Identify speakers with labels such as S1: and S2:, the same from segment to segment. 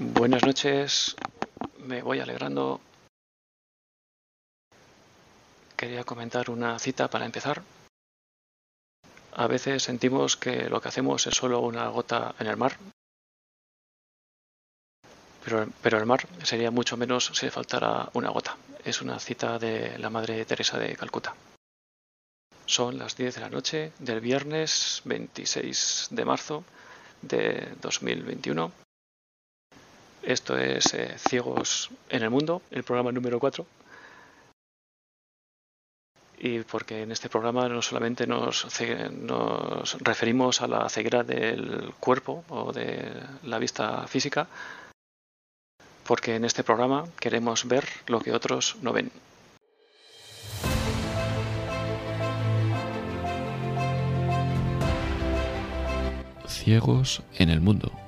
S1: Buenas noches, me voy alegrando. Quería comentar una cita para empezar. A veces sentimos que lo que hacemos es solo una gota en el mar, pero, pero el mar sería mucho menos si le faltara una gota. Es una cita de la Madre Teresa de Calcuta. Son las 10 de la noche del viernes 26 de marzo de 2021. Esto es eh, Ciegos en el Mundo, el programa número 4. Y porque en este programa no solamente nos, nos referimos a la ceguera del cuerpo o de la vista física, porque en este programa queremos ver lo que otros no ven.
S2: Ciegos en el mundo.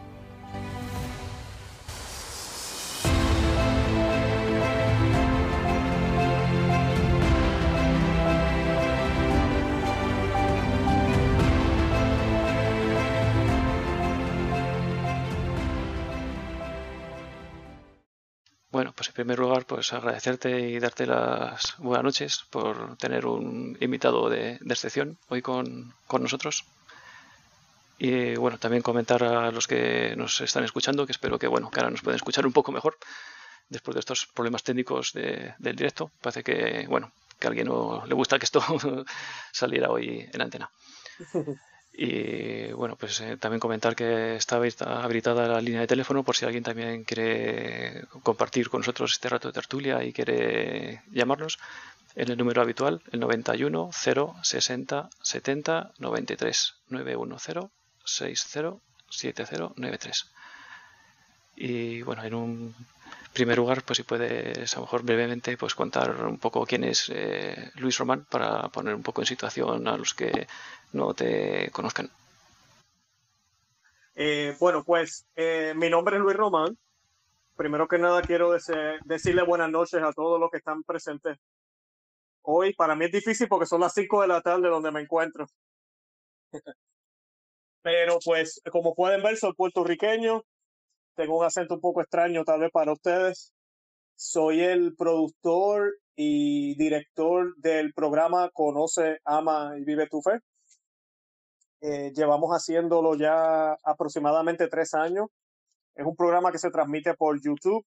S1: Primer lugar, pues agradecerte y darte las buenas noches por tener un invitado de, de excepción hoy con, con, nosotros. Y bueno, también comentar a los que nos están escuchando, que espero que bueno, que ahora nos pueden escuchar un poco mejor después de estos problemas técnicos de, del directo. Parece que bueno, que a alguien no le gusta que esto saliera hoy en antena. Y bueno, pues eh, también comentar que está habilitada la línea de teléfono por si alguien también quiere compartir con nosotros este rato de tertulia y quiere llamarnos en el número habitual, el 91 0 60 70 93 910 60 70 93. Y bueno, en un primer lugar, pues si puedes a lo mejor brevemente pues contar un poco quién es eh, Luis Román para poner un poco en situación a los que no te conozcan.
S3: Eh, bueno, pues eh, mi nombre es Luis Román. Primero que nada quiero decirle buenas noches a todos los que están presentes. Hoy para mí es difícil porque son las 5 de la tarde donde me encuentro. Pero pues como pueden ver soy puertorriqueño, tengo un acento un poco extraño tal vez para ustedes. Soy el productor y director del programa Conoce, Ama y Vive tu Fe. Eh, llevamos haciéndolo ya aproximadamente tres años. Es un programa que se transmite por YouTube,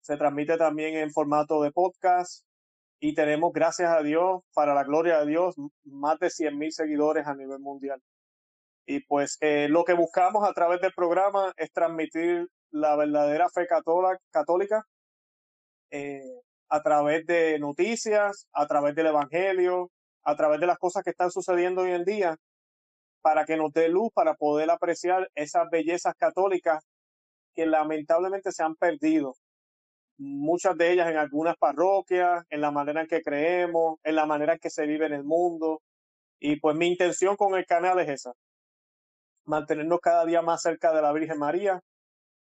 S3: se transmite también en formato de podcast y tenemos, gracias a Dios, para la gloria de Dios, más de 100 mil seguidores a nivel mundial. Y pues eh, lo que buscamos a través del programa es transmitir la verdadera fe católica eh, a través de noticias, a través del Evangelio, a través de las cosas que están sucediendo hoy en día, para que nos dé luz, para poder apreciar esas bellezas católicas que lamentablemente se han perdido. Muchas de ellas en algunas parroquias, en la manera en que creemos, en la manera en que se vive en el mundo. Y pues mi intención con el canal es esa, mantenernos cada día más cerca de la Virgen María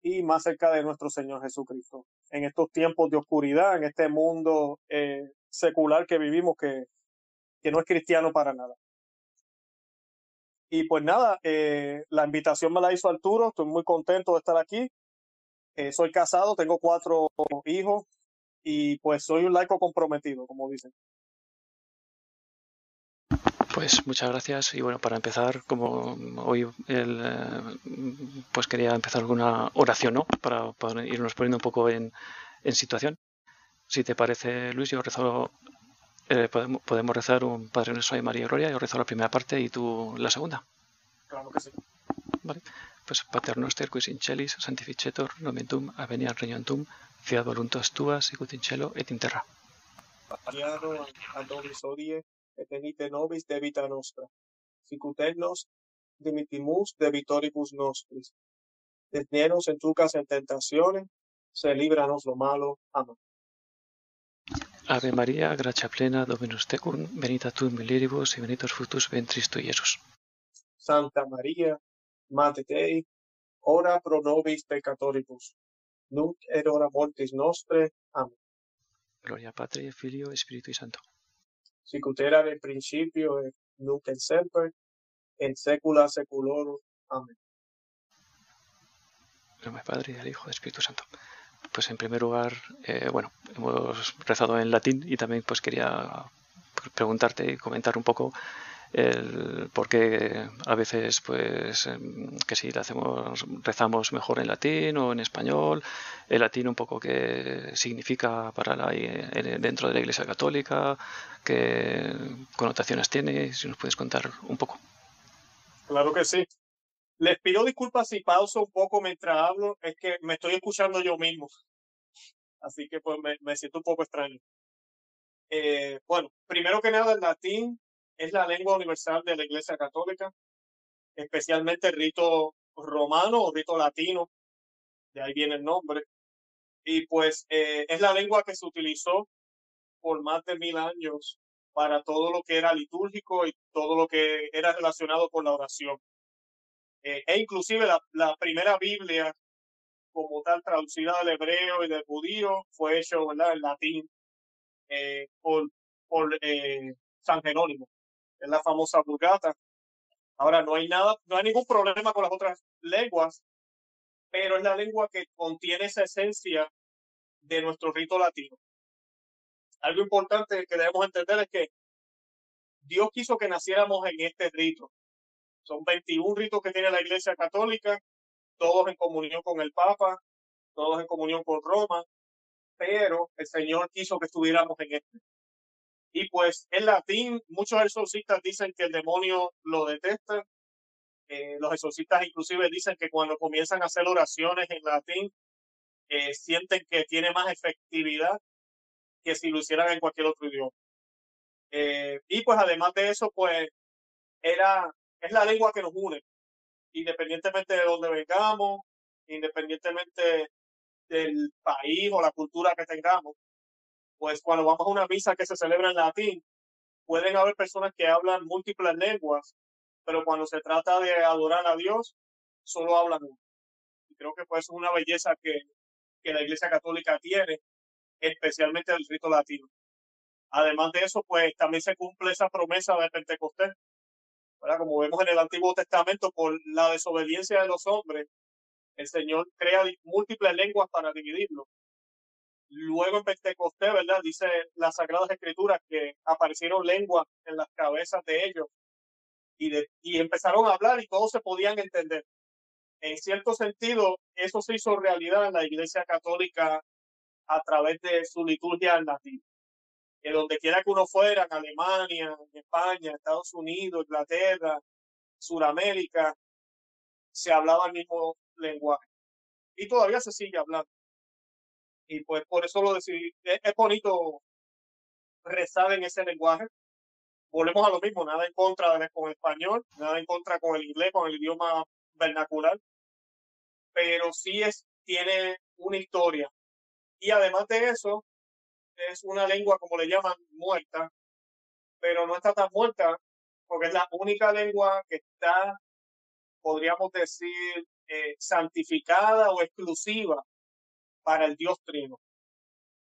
S3: y más cerca de nuestro Señor Jesucristo. En estos tiempos de oscuridad, en este mundo eh, secular que vivimos, que, que no es cristiano para nada. Y pues nada, eh, la invitación me la hizo Arturo, estoy muy contento de estar aquí. Eh, soy casado, tengo cuatro hijos y pues soy un laico comprometido, como dicen.
S1: Pues muchas gracias y bueno, para empezar, como hoy el, pues quería empezar con una oración, ¿no? Para, para irnos poniendo un poco en, en, situación. Si te parece, Luis, yo rezo, eh, podemos, podemos, rezar un Padre Nuestro y María Gloria, yo rezo la primera parte y tú la segunda.
S3: Claro que sí.
S1: Vale. Pues Pater Noster, quis in celis, sanctificetur, nomen tuum, aveniat regnum tuum, fiat voluntas tua, sicut in cielo et in terra.
S3: Pariano ad nobis odie, et venite nobis debita nostra. Sicut nos dimitimus debitoribus nostris. Detnienos en tu casa en tentaciones, se líbranos lo malo. Amén.
S1: Ave María, gracia plena, Dominus tecum, benita tu in mulieribus, y benito fructus ventris tu, Iesus.
S3: Santa María, Mater Dei, ora pro nobis peccatoribus, nunc et hora mortis nostre. Amén.
S1: Gloria Patri, Filio y Espíritu Santo.
S3: Sicut erat in principio et nunc et semper, en saecula saeculorum. Amén.
S1: Gloria Padre, al Hijo, y al Espíritu Santo. Pues en primer lugar, eh, bueno, hemos rezado en latín y también pues quería preguntarte y comentar un poco el por qué a veces pues em, que si le hacemos rezamos mejor en latín o en español el latín un poco qué significa para la dentro de la Iglesia Católica qué connotaciones tiene si nos puedes contar un poco
S3: Claro que sí. Les pido disculpas si pauso un poco mientras hablo, es que me estoy escuchando yo mismo. Así que pues me, me siento un poco extraño. Eh, bueno, primero que nada, el latín es la lengua universal de la Iglesia Católica, especialmente el rito romano o rito latino, de ahí viene el nombre. Y pues eh, es la lengua que se utilizó por más de mil años para todo lo que era litúrgico y todo lo que era relacionado con la oración. Eh, e inclusive la, la, primera Biblia como tal traducida del hebreo y del judío fue hecho ¿verdad? en latín eh, por, por eh, San Jerónimo, es la famosa Vulgata. Ahora no hay nada, no hay ningún problema con las otras lenguas, pero es la lengua que contiene esa esencia de nuestro rito latino. Algo importante que debemos entender es que Dios quiso que naciéramos en este rito. Son 21 ritos que tiene la Iglesia Católica, todos en comunión con el Papa, todos en comunión con Roma, pero el Señor quiso que estuviéramos en este. Y pues en latín, muchos exorcistas dicen que el demonio lo detesta. Eh, los exorcistas inclusive dicen que cuando comienzan a hacer oraciones en latín, eh, sienten que tiene más efectividad que si lo hicieran en cualquier otro idioma. Eh, y pues además de eso, pues era, es la lengua que nos une, independientemente de dónde vengamos, independientemente del país o la cultura que tengamos. Pues cuando vamos a una misa que se celebra en latín, pueden haber personas que hablan múltiples lenguas, pero cuando se trata de adorar a Dios, solo hablan una. Y creo que pues es una belleza que, que la Iglesia Católica tiene, especialmente del rito latino. Además de eso, pues también se cumple esa promesa de Pentecostés. ¿verdad? Como vemos en el Antiguo Testamento, por la desobediencia de los hombres, el Señor crea múltiples lenguas para dividirlo. Luego en Pentecostés, ¿verdad? Dice las Sagradas Escrituras que aparecieron lenguas en las cabezas de ellos y, de, y empezaron a hablar y todos se podían entender. En cierto sentido, eso se hizo realidad en la Iglesia Católica a través de su liturgia en latín. Que donde quiera que uno fuera, en Alemania, en España, Estados Unidos, Inglaterra, Suramérica, se hablaba el mismo lenguaje. Y todavía se sigue hablando. Y pues por eso lo decidí. Es, es bonito rezar en ese lenguaje. Volvemos a lo mismo, nada en contra de, con el español, nada en contra con el inglés, con el idioma vernacular. Pero sí es, tiene una historia, y además de eso, es una lengua, como le llaman, muerta, pero no está tan muerta porque es la única lengua que está, podríamos decir, eh, santificada o exclusiva para el Dios Trino.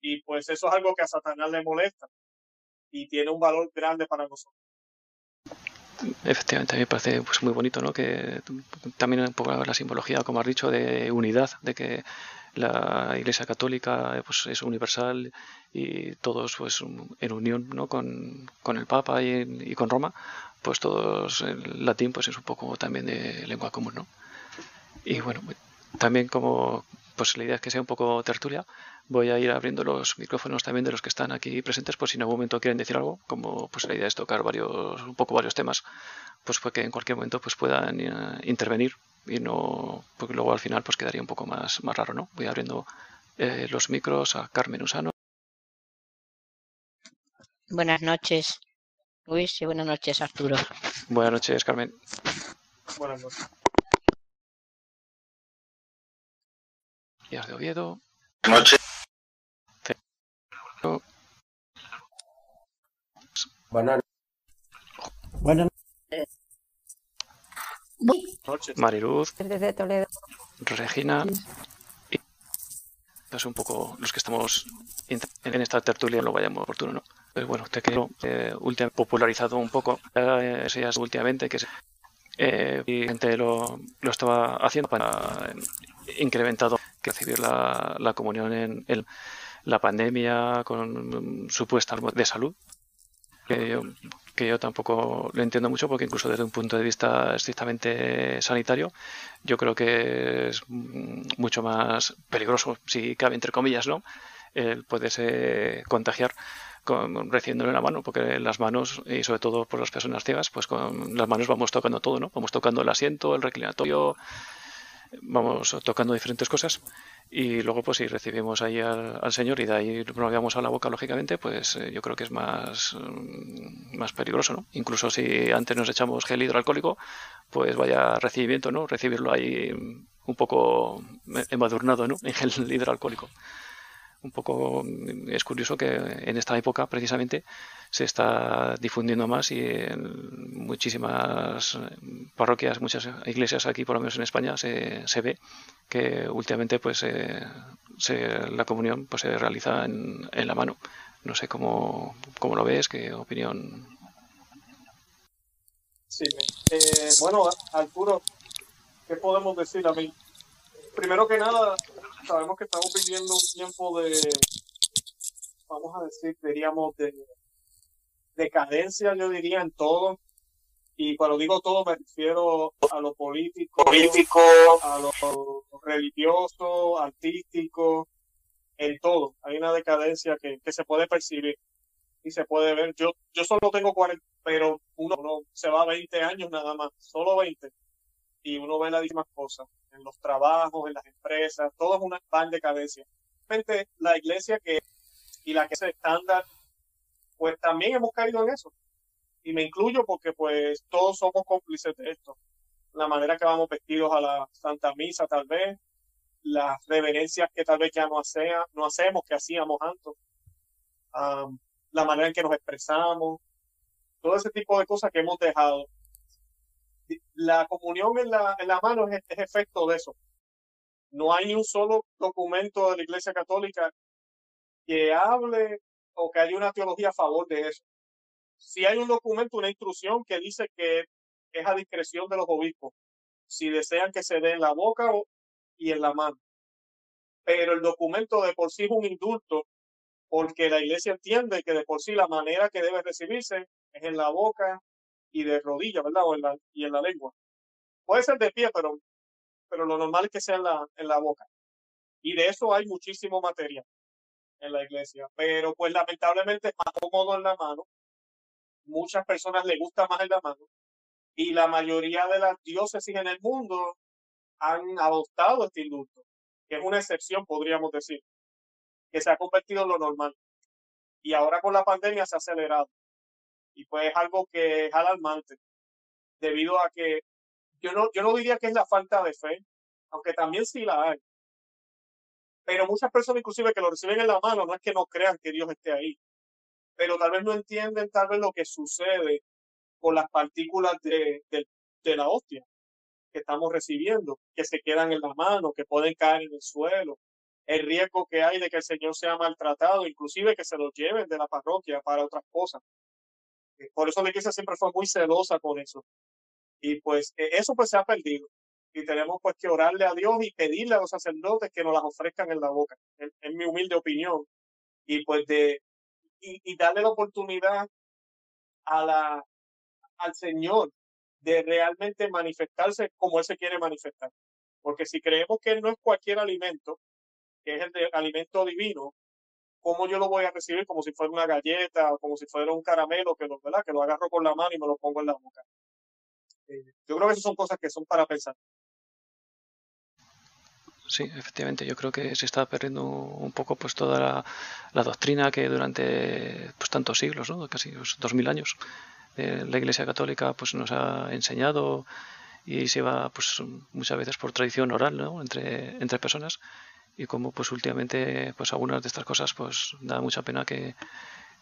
S3: Y pues eso es algo que a Satanás le molesta y tiene un valor grande para nosotros.
S1: Efectivamente, a mí me parece pues, muy bonito, ¿no? Que también un poco la simbología, como has dicho, de unidad, de que la Iglesia Católica pues, es universal y todos pues en unión ¿no? con, con el Papa y, y, con Roma, pues todos el latín pues es un poco también de lengua común, ¿no? Y bueno, también como pues la idea es que sea un poco tertulia, voy a ir abriendo los micrófonos también de los que están aquí presentes, por si en algún momento quieren decir algo, como pues la idea es tocar varios, un poco varios temas, pues que en cualquier momento pues puedan uh, intervenir y no, porque luego al final pues quedaría un poco más, más raro, ¿no? Voy abriendo eh, los micros a Carmen Usano.
S4: Buenas noches, Luis, y buenas noches, Arturo.
S1: Buenas noches, Carmen.
S3: Buenas noches.
S1: De Oviedo.
S5: Buenas noches. Buenas
S6: Buenas
S3: noches.
S1: Mariluz,
S7: Desde Toledo.
S1: Regina y es un poco los que estamos en esta tertulia lo vayamos oportuno, ¿no? Pero bueno, te quiero eh, popularizado un poco, eh, últimamente que eh, y gente lo, lo estaba haciendo para eh, incrementado que recibir la, la comunión en, la pandemia con supuesta de salud que yo, que yo tampoco lo entiendo mucho porque incluso desde un punto de vista estrictamente sanitario yo creo que es mucho más peligroso si cabe entre comillas no el poderse contagiar con, recibiéndolo en la mano, porque las manos, y sobre todo por las personas ciegas, pues con las manos vamos tocando todo, ¿no? Vamos tocando el asiento, el reclinatorio, vamos tocando diferentes cosas y luego pues si recibimos ahí al, Señor y de ahí lo llevamos a la boca lógicamente pues eh, yo creo que es más mm, más peligroso no incluso si antes nos echamos gel hidroalcohólico pues vaya recibimiento no recibirlo ahí un poco embadurnado no en gel hidroalcohólico un poco es curioso que en esta época precisamente se está difundiendo más y en muchísimas parroquias, muchas iglesias aquí, por lo menos en España, se, se ve que últimamente pues se, la comunión pues se realiza en, en la mano. No sé cómo, cómo, lo ves, qué opinión.
S3: Sí, eh, bueno, Arturo, ¿qué podemos decir a mí? Primero que nada, sabemos que estamos viviendo un tiempo de, vamos a decir, diríamos, de decadencia, yo diría, en todo. Y cuando digo todo me refiero a lo político, político a lo religioso, artístico, en todo. Hay una decadencia que, que se puede percibir y se puede ver. Yo, yo solo tengo 40, pero uno, uno se va a 20 años nada más, solo 20 y uno ve las mismas cosas en los trabajos, en las empresas, todo es una van decadencia. Realmente la iglesia que y la que es estándar, pues también hemos caído en eso. Y me incluyo porque pues todos somos cómplices de esto. La manera que vamos vestidos a la Santa Misa tal vez, las reverencias que tal vez ya no, hacea, no hacemos, que hacíamos antes, la manera en que nos expresamos, todo ese tipo de cosas que hemos dejado la comunión en la, en la mano es, efecto de eso. No hay ni un solo documento de la Iglesia Católica que hable o que haya una teología a favor de eso. Si hay un documento, una instrucción que dice que es a discreción de los obispos, si desean que se dé en la boca y en la mano. Pero el documento de por sí es un indulto, porque la iglesia entiende que de por sí la manera que debe recibirse es en la boca y de rodillas, ¿verdad? O en la, y en la lengua. Puede ser de pie, pero, pero lo normal es que sea en la, en la boca. Y de eso hay muchísimo material en la iglesia. Pero pues lamentablemente es más cómodo en la mano. Muchas personas les gusta más en la mano. Y la mayoría de las diócesis en el mundo han adoptado este indulto, que es una excepción, podríamos decir, que se ha convertido en lo normal. Y ahora con la pandemia se ha acelerado y pues es algo que es alarmante debido a que yo no, yo no diría que es la falta de fe, aunque también sí la hay. Pero muchas personas inclusive que lo reciben en la mano no es que no crean que Dios esté ahí, pero tal vez no entienden tal vez lo que sucede con las partículas de, de, de la hostia que estamos recibiendo, que se quedan en la mano, que pueden caer en el suelo, el riesgo que hay de que el Señor sea maltratado, inclusive que se lo lleven de la parroquia para otras cosas. Eh, por eso la iglesia siempre fue muy celosa con eso. Y pues e, eso pues se ha perdido. Y tenemos pues que orarle a Dios y pedirle a los sacerdotes que nos las ofrezcan en la boca, en, mi humilde opinión. Y pues de, y, darle la oportunidad a la, al Señor de realmente manifestarse como Él se quiere manifestar. Porque si creemos que no es cualquier alimento, que es el de, alimento divino, ¿cómo yo lo voy a recibir como si fuera una galleta o como si fuera un caramelo que lo, ¿verdad? que lo agarro con la mano y me lo pongo en la boca? Eh, yo creo que esas son cosas que son para pensar.
S1: Sí, efectivamente, yo creo que se está perdiendo un poco pues toda la, doctrina que durante pues tantos siglos, ¿no? casi dos mil años, eh, la Iglesia Católica pues nos ha enseñado y se va pues muchas veces por tradición oral ¿no? entre, entre personas y como pues últimamente pues algunas de estas cosas pues da mucha pena que,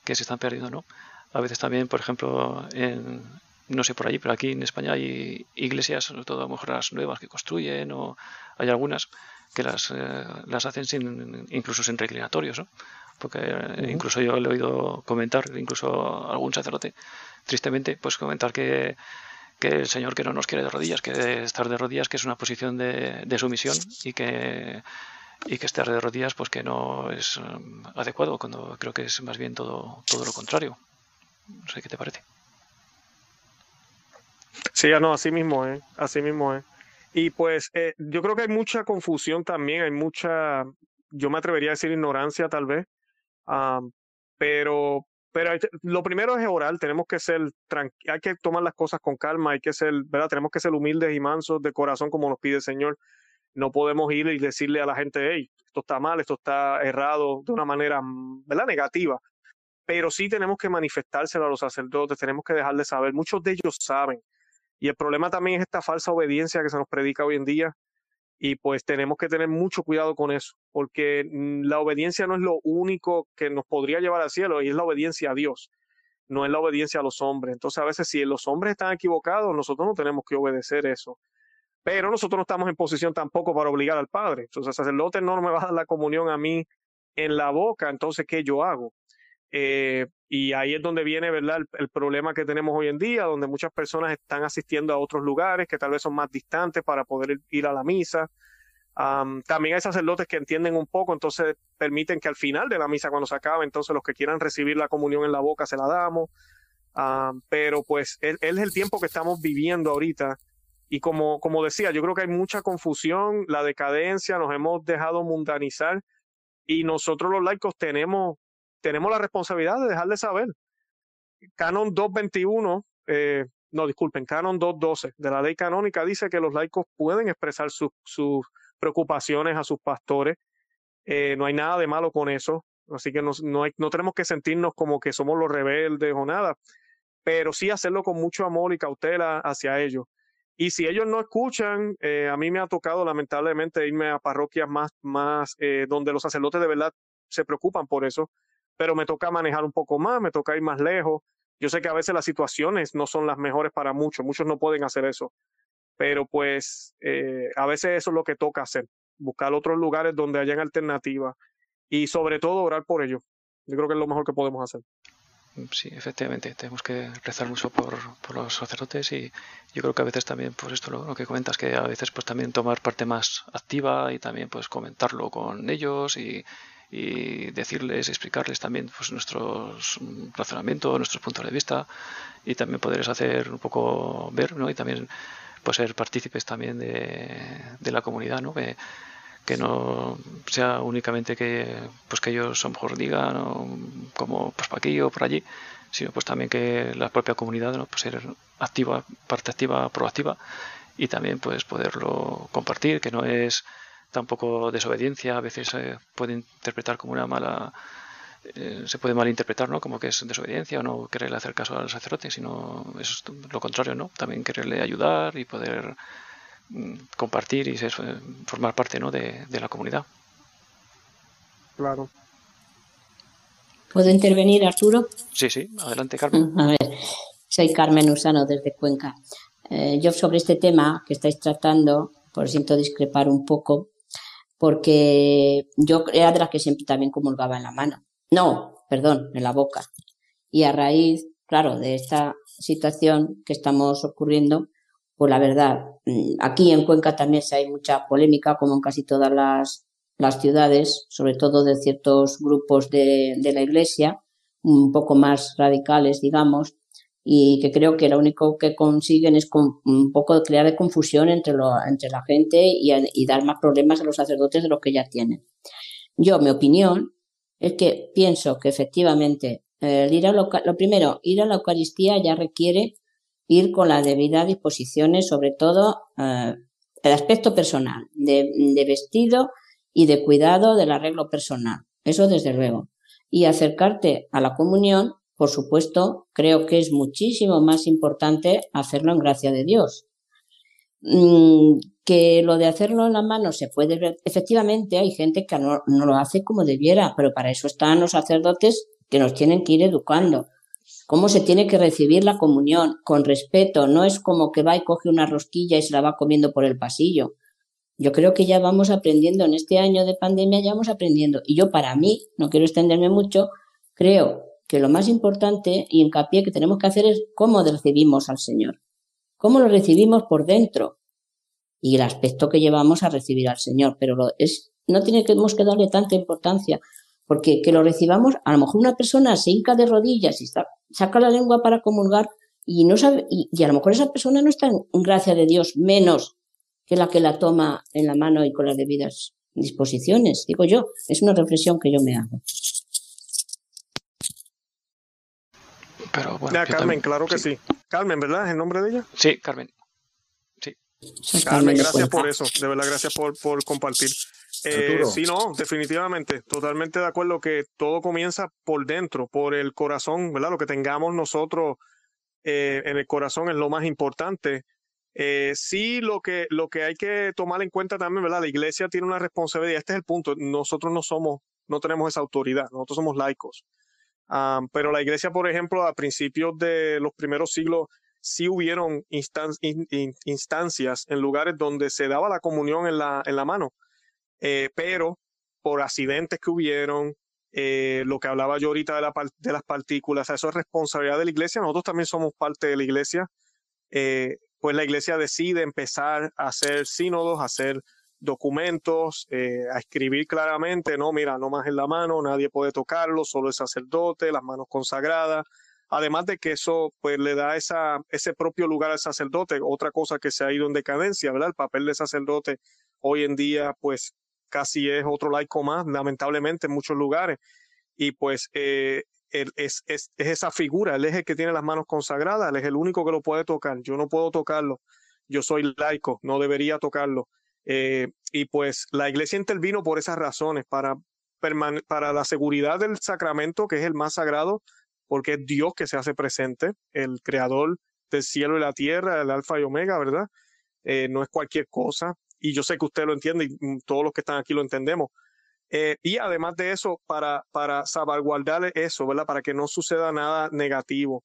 S1: se están perdiendo no a veces también, por ejemplo, en, no sé por allí, pero aquí en España hay iglesias, sobre todo a lo mejor las nuevas que construyen, o hay algunas que las, eh, las hacen sin, incluso sin reclinatorios, ¿no? Porque eh, incluso yo le he oído comentar, incluso algún sacerdote, tristemente, pues comentar que, que el Señor que no nos quiere de rodillas, que estar de rodillas, que es una posición de, de sumisión y que y que estar de rodillas pues que no es um, adecuado cuando creo que es más bien todo todo lo contrario no sé qué te parece
S3: Sí, ya no, así mismo es, así mismo es. Y pues eh, yo creo que hay mucha confusión también, hay mucha, yo me atrevería a decir ignorancia tal vez, pero, pero lo primero es orar, tenemos que ser, hay que tomar las cosas con calma, hay que ser, ¿verdad? Tenemos que ser humildes y mansos de corazón como nos pide el Señor. No podemos ir y decirle a la gente, hey, esto está mal, esto está errado de una manera, ¿verdad? Negativa. Pero sí tenemos que manifestárselo a los sacerdotes, tenemos que dejarles saber. Muchos de ellos saben, y el problema también es esta falsa obediencia que se nos predica hoy en día. Y pues tenemos que tener mucho cuidado con eso, porque mm, la obediencia no es lo único que nos podría llevar al cielo, y es la obediencia a Dios, no es la obediencia a los hombres. Entonces a veces si los hombres están equivocados, nosotros no tenemos que obedecer eso. Pero nosotros no estamos en posición tampoco para obligar al Padre. Entonces el sacerdote no me va a dar la comunión a mí en la boca, entonces ¿qué yo hago? Eh, y ahí es donde viene, ¿verdad?, el, problema que tenemos hoy en día, donde muchas personas están asistiendo a otros lugares que tal vez son más distantes para poder ir a la misa. también hay sacerdotes que entienden un poco, entonces permiten que al final de la misa, cuando se acabe, entonces los que quieran recibir la comunión en la boca se la damos. pero pues es, es el tiempo que estamos viviendo ahorita. Y como, como decía, yo creo que hay mucha confusión, la decadencia, nos hemos dejado mundanizar y nosotros los laicos tenemos tenemos la responsabilidad de dejarle saber. Canon 221, eh, no, disculpen, Canon 212 de la ley canónica dice que los laicos pueden expresar sus preocupaciones a sus pastores. Eh, no hay nada de malo con eso. Así que no, no, no tenemos que sentirnos como que somos los rebeldes o nada, pero sí hacerlo con mucho amor y cautela hacia ellos. Y si ellos no escuchan, eh, a mí me ha tocado lamentablemente irme a parroquias más, más eh, donde los sacerdotes de verdad se preocupan por eso pero me toca manejar un poco más, me toca ir más lejos. Yo sé que a veces las situaciones no son las mejores para muchos, muchos no pueden hacer eso, pero pues eh, a veces eso es lo que toca hacer, buscar otros lugares donde hayan alternativas y sobre todo orar por ellos. Yo creo que es lo mejor que podemos hacer.
S1: Sí, efectivamente, tenemos que rezar mucho por, por los sacerdotes y yo creo que a veces también, pues esto lo, que comentas, que a veces pues también tomar parte más activa y también pues comentarlo con ellos y, decirles, explicarles también pues, nuestros razonamientos, nuestros puntos de vista y también poderles hacer un poco ver ¿no? y también pues, ser partícipes también de, la comunidad, ¿no? Que no sea únicamente que pues que ellos a lo mejor digan como pues para aquí o por allí sino pues también que la propia comunidad ¿no? pues ser activa parte activa proactiva y también pues poderlo compartir que no es tampoco desobediencia a veces se puede interpretar como una mala eh, se puede malinterpretar ¿no? como que es desobediencia o no quererle hacer caso al sacerdote sino es lo contrario no también quererle ayudar y poder compartir y ser, formar parte ¿no? de, de la comunidad
S3: claro
S4: ¿Puedo intervenir, Arturo?
S1: Sí, sí, adelante, Carmen.
S4: A ver, soy Carmen Usano desde Cuenca. Eh, yo sobre este tema que estáis tratando, por siento discrepar un poco, porque yo era de las que siempre también comulgaba en la mano. No, perdón, en la boca. Y a raíz, claro, de esta situación que estamos ocurriendo, pues la verdad, mm, aquí en Cuenca también se hay mucha polémica, como en casi todas las, las ciudades, sobre todo de ciertos grupos de, de la Iglesia, un poco más radicales, digamos, y que creo que lo único que consiguen es un poco crear de confusión entre, lo, entre la gente y, dar más problemas a los sacerdotes de los que ya tienen. Yo, mi opinión es que pienso que efectivamente eh, ir a lo, primero, ir a la Eucaristía ya requiere ir con las debidas disposiciones, sobre todo eh, el aspecto personal, de, vestido y de cuidado del arreglo personal. Eso desde luego. Y acercarte a la comunión por supuesto, creo que es muchísimo más importante hacerlo en gracia de Dios. Mm, que lo de hacerlo en la mano se puede ver. Efectivamente, hay gente que no, lo hace como debiera, pero para eso están los sacerdotes que nos tienen que ir educando. Cómo se tiene que recibir la comunión, con respeto, no es como que va y coge una rosquilla y se la va comiendo por el pasillo. Yo creo que ya vamos aprendiendo en este año de pandemia, ya vamos aprendiendo. Y yo para mí, no quiero extenderme mucho, creo que lo más importante y hincapié que tenemos que hacer es cómo recibimos al Señor, cómo lo recibimos por dentro y el aspecto que llevamos a recibir al Señor. Pero lo, es, no tenemos que darle tanta importancia porque que lo recibamos, a lo mejor una persona se hinca de rodillas y saca la lengua para comulgar y no sabe, y, a lo mejor esa persona no está en gracia de Dios menos que la que la toma en la mano y con las debidas disposiciones. Digo yo, es una reflexión que yo me hago.
S3: Pero bueno, Carmen, claro que sí. Carmen, ¿verdad? ¿Es el nombre de ella?
S1: Sí, Carmen. Sí.
S3: Carmen, gracias por eso. De verdad, gracias por, por compartir. Eh, sí, no, definitivamente, totalmente de acuerdo que todo comienza por dentro, por el corazón, ¿verdad? Lo que tengamos nosotros eh, en el corazón es lo más importante. Eh, sí, lo que, lo que hay que tomar en cuenta también, ¿verdad? La iglesia tiene una responsabilidad, este es el punto, nosotros no somos, no tenemos esa autoridad, nosotros somos laicos. Ah, pero la iglesia, por ejemplo, a principios de los primeros siglos, sí hubieron instancias en lugares donde se daba la comunión en la, en la mano. Eh, pero por accidentes que hubieron, eh, lo que hablaba yo ahorita de, la, de, las partículas, eso es responsabilidad de la iglesia, nosotros también somos parte de la iglesia, eh, pues la iglesia decide empezar a hacer sínodos, a hacer documentos, a escribir claramente, no, mira, no más en la mano, nadie puede tocarlo, solo el sacerdote, las manos consagradas, además de que eso pues le da esa, ese propio lugar al sacerdote, otra cosa que se ha ido en decadencia, ¿verdad? El papel de sacerdote hoy en día pues casi es otro laico más, lamentablemente en muchos lugares. Y pues eh, es, es, esa figura, él es el que tiene las manos consagradas, él es el único que lo puede tocar. Yo no puedo tocarlo, yo soy laico, no debería tocarlo. Eh, y pues la iglesia intervino por esas razones, para, para la seguridad del sacramento, que es el más sagrado, porque es Dios que se hace presente, el creador del cielo y la tierra, el alfa y omega, ¿verdad? Eh, no es cualquier cosa y yo sé que usted lo entiende y mm, todos los que están aquí lo entendemos. Eh, y además de eso, para, para salvaguardar eso, ¿verdad? Para que no suceda nada negativo.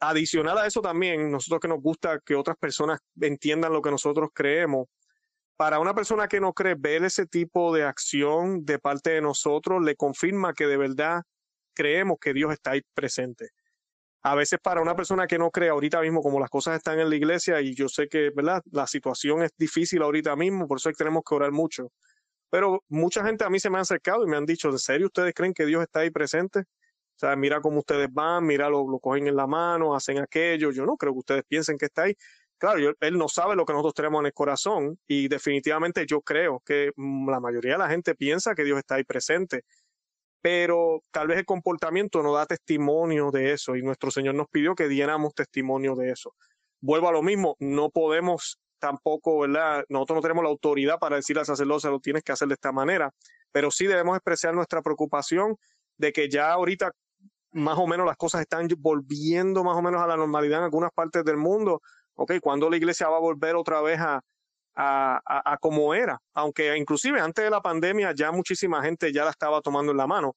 S3: Adicional a eso también, nosotros que nos gusta que otras personas entiendan lo que nosotros creemos, para una persona que no cree, ver ese tipo de acción de parte de nosotros le confirma que de verdad creemos que Dios está ahí presente a veces para una persona que no cree ahorita mismo como las cosas están en la iglesia y yo sé que ¿verdad? la situación es difícil ahorita mismo, por eso tenemos que orar mucho. Pero mucha gente a mí se me ha acercado y me han dicho, ¿en serio ustedes creen que Dios está ahí presente? O sea, mira cómo ustedes van, mira lo, lo cogen en la mano, hacen aquello. Yo no creo que ustedes piensen que está ahí. Claro, él no sabe lo que nosotros tenemos en el corazón y definitivamente yo creo que mm, la mayoría de la gente piensa que Dios está ahí presente pero tal vez el comportamiento no da testimonio de eso y nuestro Señor nos pidió que diéramos testimonio de eso. Vuelvo a lo mismo, no podemos tampoco, ¿verdad? Nosotros no tenemos la autoridad para decir al sacerdote, lo tienes que hacer de esta manera, pero sí debemos expresar nuestra preocupación de que ya ahorita más o menos las cosas están volviendo más o menos a la normalidad en algunas partes del mundo. Ok, ¿cuándo la iglesia va a volver otra vez a, a, como era, aunque inclusive antes de la pandemia ya muchísima gente ya la estaba tomando en la mano,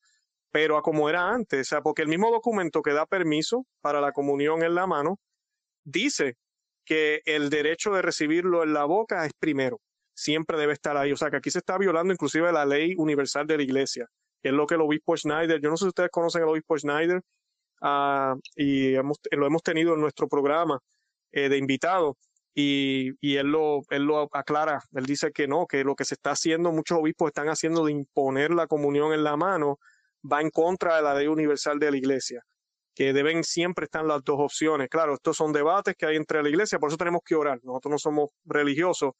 S3: pero a como era antes, o sea, porque el mismo documento que da permiso para la comunión en la mano dice que el derecho de recibirlo en la boca es primero, siempre debe estar ahí, o sea que aquí se está violando inclusive la ley universal de la iglesia, que es lo que el obispo Schneider, yo no sé si ustedes conocen al obispo Schneider, uh, y lo hemos tenido en nuestro programa eh, de invitado, y, él, lo, él lo aclara, él dice que no, que lo que se está haciendo, muchos obispos están haciendo de imponer la comunión en la mano, va en contra de la ley universal de la iglesia, que deben siempre estar las dos opciones. Claro, estos son debates que hay entre la iglesia, por eso tenemos que orar, nosotros no somos religiosos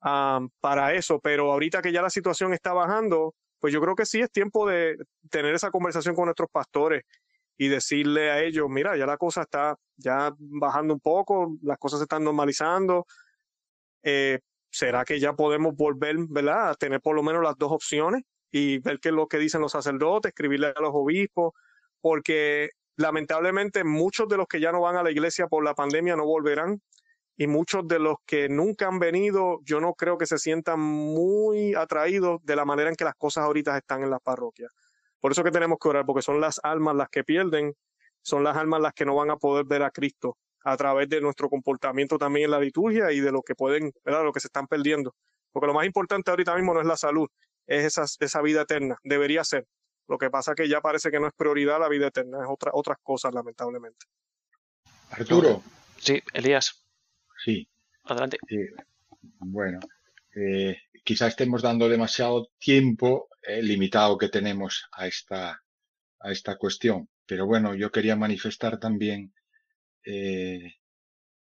S3: para eso, pero ahorita que ya la situación está bajando, pues yo creo que sí es tiempo de tener esa conversación con nuestros pastores y decirle a ellos, mira, ya la cosa está ya bajando un poco, las cosas se están normalizando. Eh, ¿Será que ya podemos volver, ¿verdad? A tener por lo menos las dos opciones y ver qué es lo que dicen los sacerdotes, escribirle a los obispos, porque lamentablemente muchos de los que ya no van a la iglesia por la pandemia no volverán y muchos de los que nunca han venido, yo no creo que se sientan muy atraídos de la manera en que las cosas ahorita están en las parroquias. Por eso que tenemos que orar, porque son las almas las que pierden. son las almas las que no van a poder ver a Cristo a través de nuestro comportamiento también en la liturgia y de lo que pueden, ¿verdad? Lo que se están perdiendo. Porque lo más importante ahorita mismo no es la salud, es esa, esa vida eterna. Debería ser. Lo que pasa que ya parece que no es prioridad la vida eterna, es otra, otras cosas, lamentablemente.
S5: Arturo.
S1: Sí, Elías.
S5: Sí.
S1: Adelante.
S5: bueno, eh, quizá estemos dando demasiado tiempo eh, limitado que tenemos a esta, a esta cuestión. Pero bueno, yo quería manifestar también eh,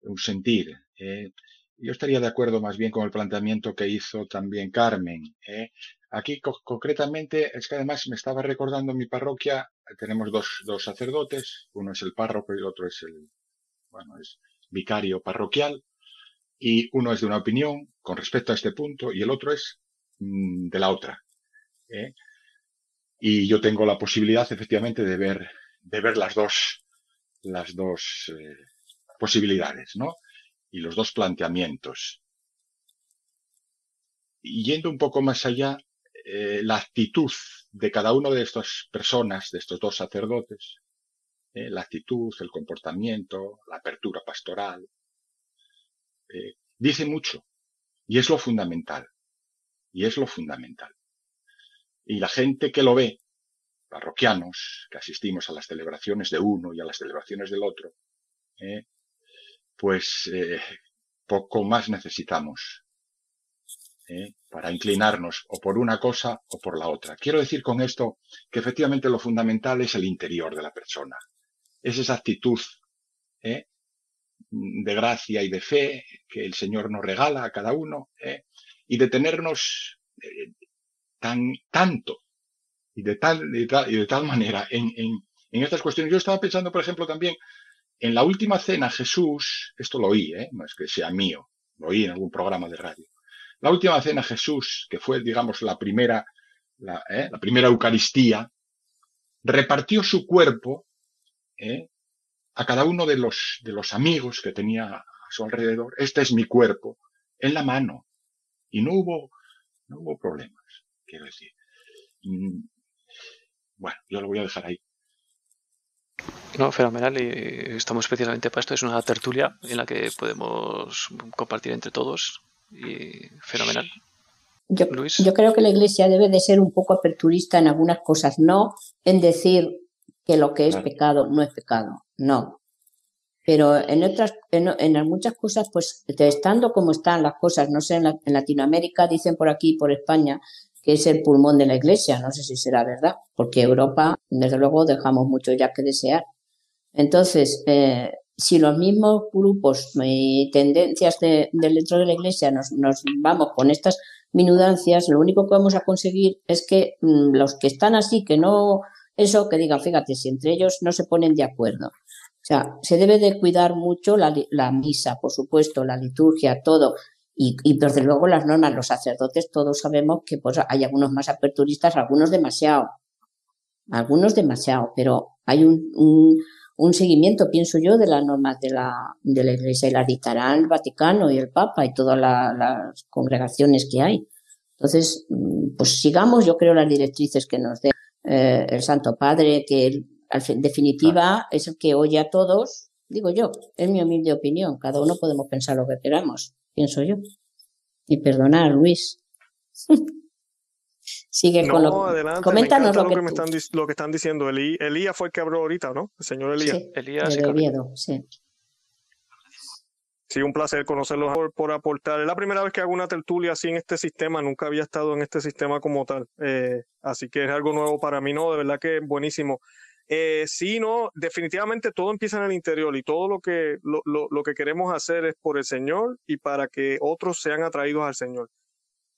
S5: un sentir. Eh. Yo estaría de acuerdo más bien con el planteamiento que hizo también Carmen. Aquí concretamente es que además me estaba recordando mi parroquia, tenemos dos, dos sacerdotes, uno es el párroco y el otro es el, bueno, es vicario parroquial, y uno es de una opinión con respecto a este punto y el otro es mm, de la otra. ¿eh? Y yo tengo la posibilidad efectivamente de ver, de ver las dos, las dos eh, posibilidades, ¿no? Y los dos planteamientos. Yendo un poco más allá, eh, la actitud de cada uno de estas personas, de estos dos sacerdotes, la actitud, el comportamiento, la apertura pastoral, eh, dice mucho y es lo fundamental. Y es lo fundamental. Y la gente que lo ve, parroquianos, que asistimos a las celebraciones de uno y a las celebraciones del otro, pues poco más necesitamos ¿eh? para inclinarnos o por una cosa o por la otra. Quiero decir con esto que efectivamente lo fundamental es el interior de la persona. Es esa actitud ¿eh? De gracia y de fe que el Señor nos regala a cada uno ¿eh? y de tenernos tan, tanto y de tal, y de tal, manera en, en, en estas cuestiones. Yo estaba pensando, por ejemplo, también en la última cena Jesús, esto lo oí, ¿eh? no es que sea mío, lo oí en algún programa de radio. La última cena Jesús, que fue, digamos, la primera, la, ¿eh? la primera Eucaristía, repartió su cuerpo ¿eh? A cada uno de los, de los amigos que tenía a su alrededor. Este es mi cuerpo, en la mano. Y no hubo, no hubo problemas, quiero decir. Mm, bueno, yo lo voy a dejar ahí.
S1: No, fenomenal. Y estamos especialmente para esto. Es una tertulia en la que podemos compartir entre todos y fenomenal.
S4: Yo, yo creo que la Iglesia debe de ser un poco aperturista en algunas cosas, no en decir que lo que es pecado no es pecado, no. Pero en otras, en, en, muchas cosas, pues estando como están las cosas, no sé, en, en Latinoamérica dicen por aquí, por España, que es el pulmón de la Iglesia, no sé si será verdad, porque Europa, desde luego, dejamos mucho ya que desear. Entonces, eh, si los mismos grupos y tendencias de, dentro de la Iglesia nos, nos, vamos con estas minudancias, lo único que vamos a conseguir es que mm, los que están así, que no, eso, que digan, fíjate, si entre ellos no se ponen de acuerdo. O sea, se debe de cuidar mucho la, la misa, por supuesto, la liturgia, todo. Y, y, desde luego las normas, los sacerdotes, todos sabemos que pues hay algunos más aperturistas, algunos demasiado. Algunos demasiado, pero hay un, un seguimiento, pienso yo, de las normas de la, de la Iglesia y las dictarán el Vaticano y el Papa y todas las congregaciones que hay. Entonces, mm, pues sigamos, yo creo, las directrices que nos dé eh, el Santo Padre, que en definitiva es el que oye a todos, digo yo, es mi humilde opinión, cada uno podemos pensar lo que queramos, pienso yo. Y perdonar, Luis. Sigue con lo
S3: adelante, Coméntanos lo, que, me están, lo que están diciendo. Elías fue el que habló ahorita, ¿no? El señor Elías.
S4: Sí, Elías sí.
S3: Sí, un placer conocerlos por, aportar. Es la primera vez que hago una tertulia así en este sistema. Nunca había estado en este sistema como tal. Eh, así que es algo nuevo para mí, ¿no? De verdad que es buenísimo. Eh, sí, no, definitivamente todo empieza en el interior y todo lo que, lo, lo, lo que queremos hacer es por el Señor y para que otros sean atraídos al Señor.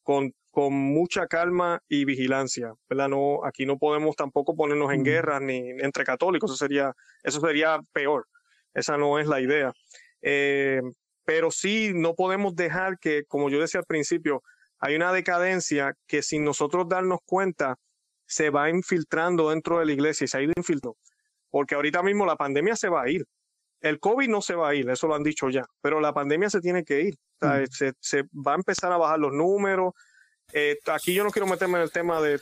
S3: Con con mucha calma y vigilancia, ¿verdad? No, aquí no podemos tampoco ponernos en guerra ni entre católicos, eso sería, eso sería peor. Esa no es la idea. Eh, pero sí no podemos dejar que, como yo decía al principio, hay una decadencia que sin nosotros darnos cuenta se va infiltrando dentro de la iglesia y se ha ido infiltrando. Porque ahorita mismo la pandemia se va a ir. El COVID no se va a ir, eso lo han dicho ya, pero la pandemia se tiene que ir. se, se, va a empezar a bajar los números, eh, aquí yo no quiero meterme en el tema de,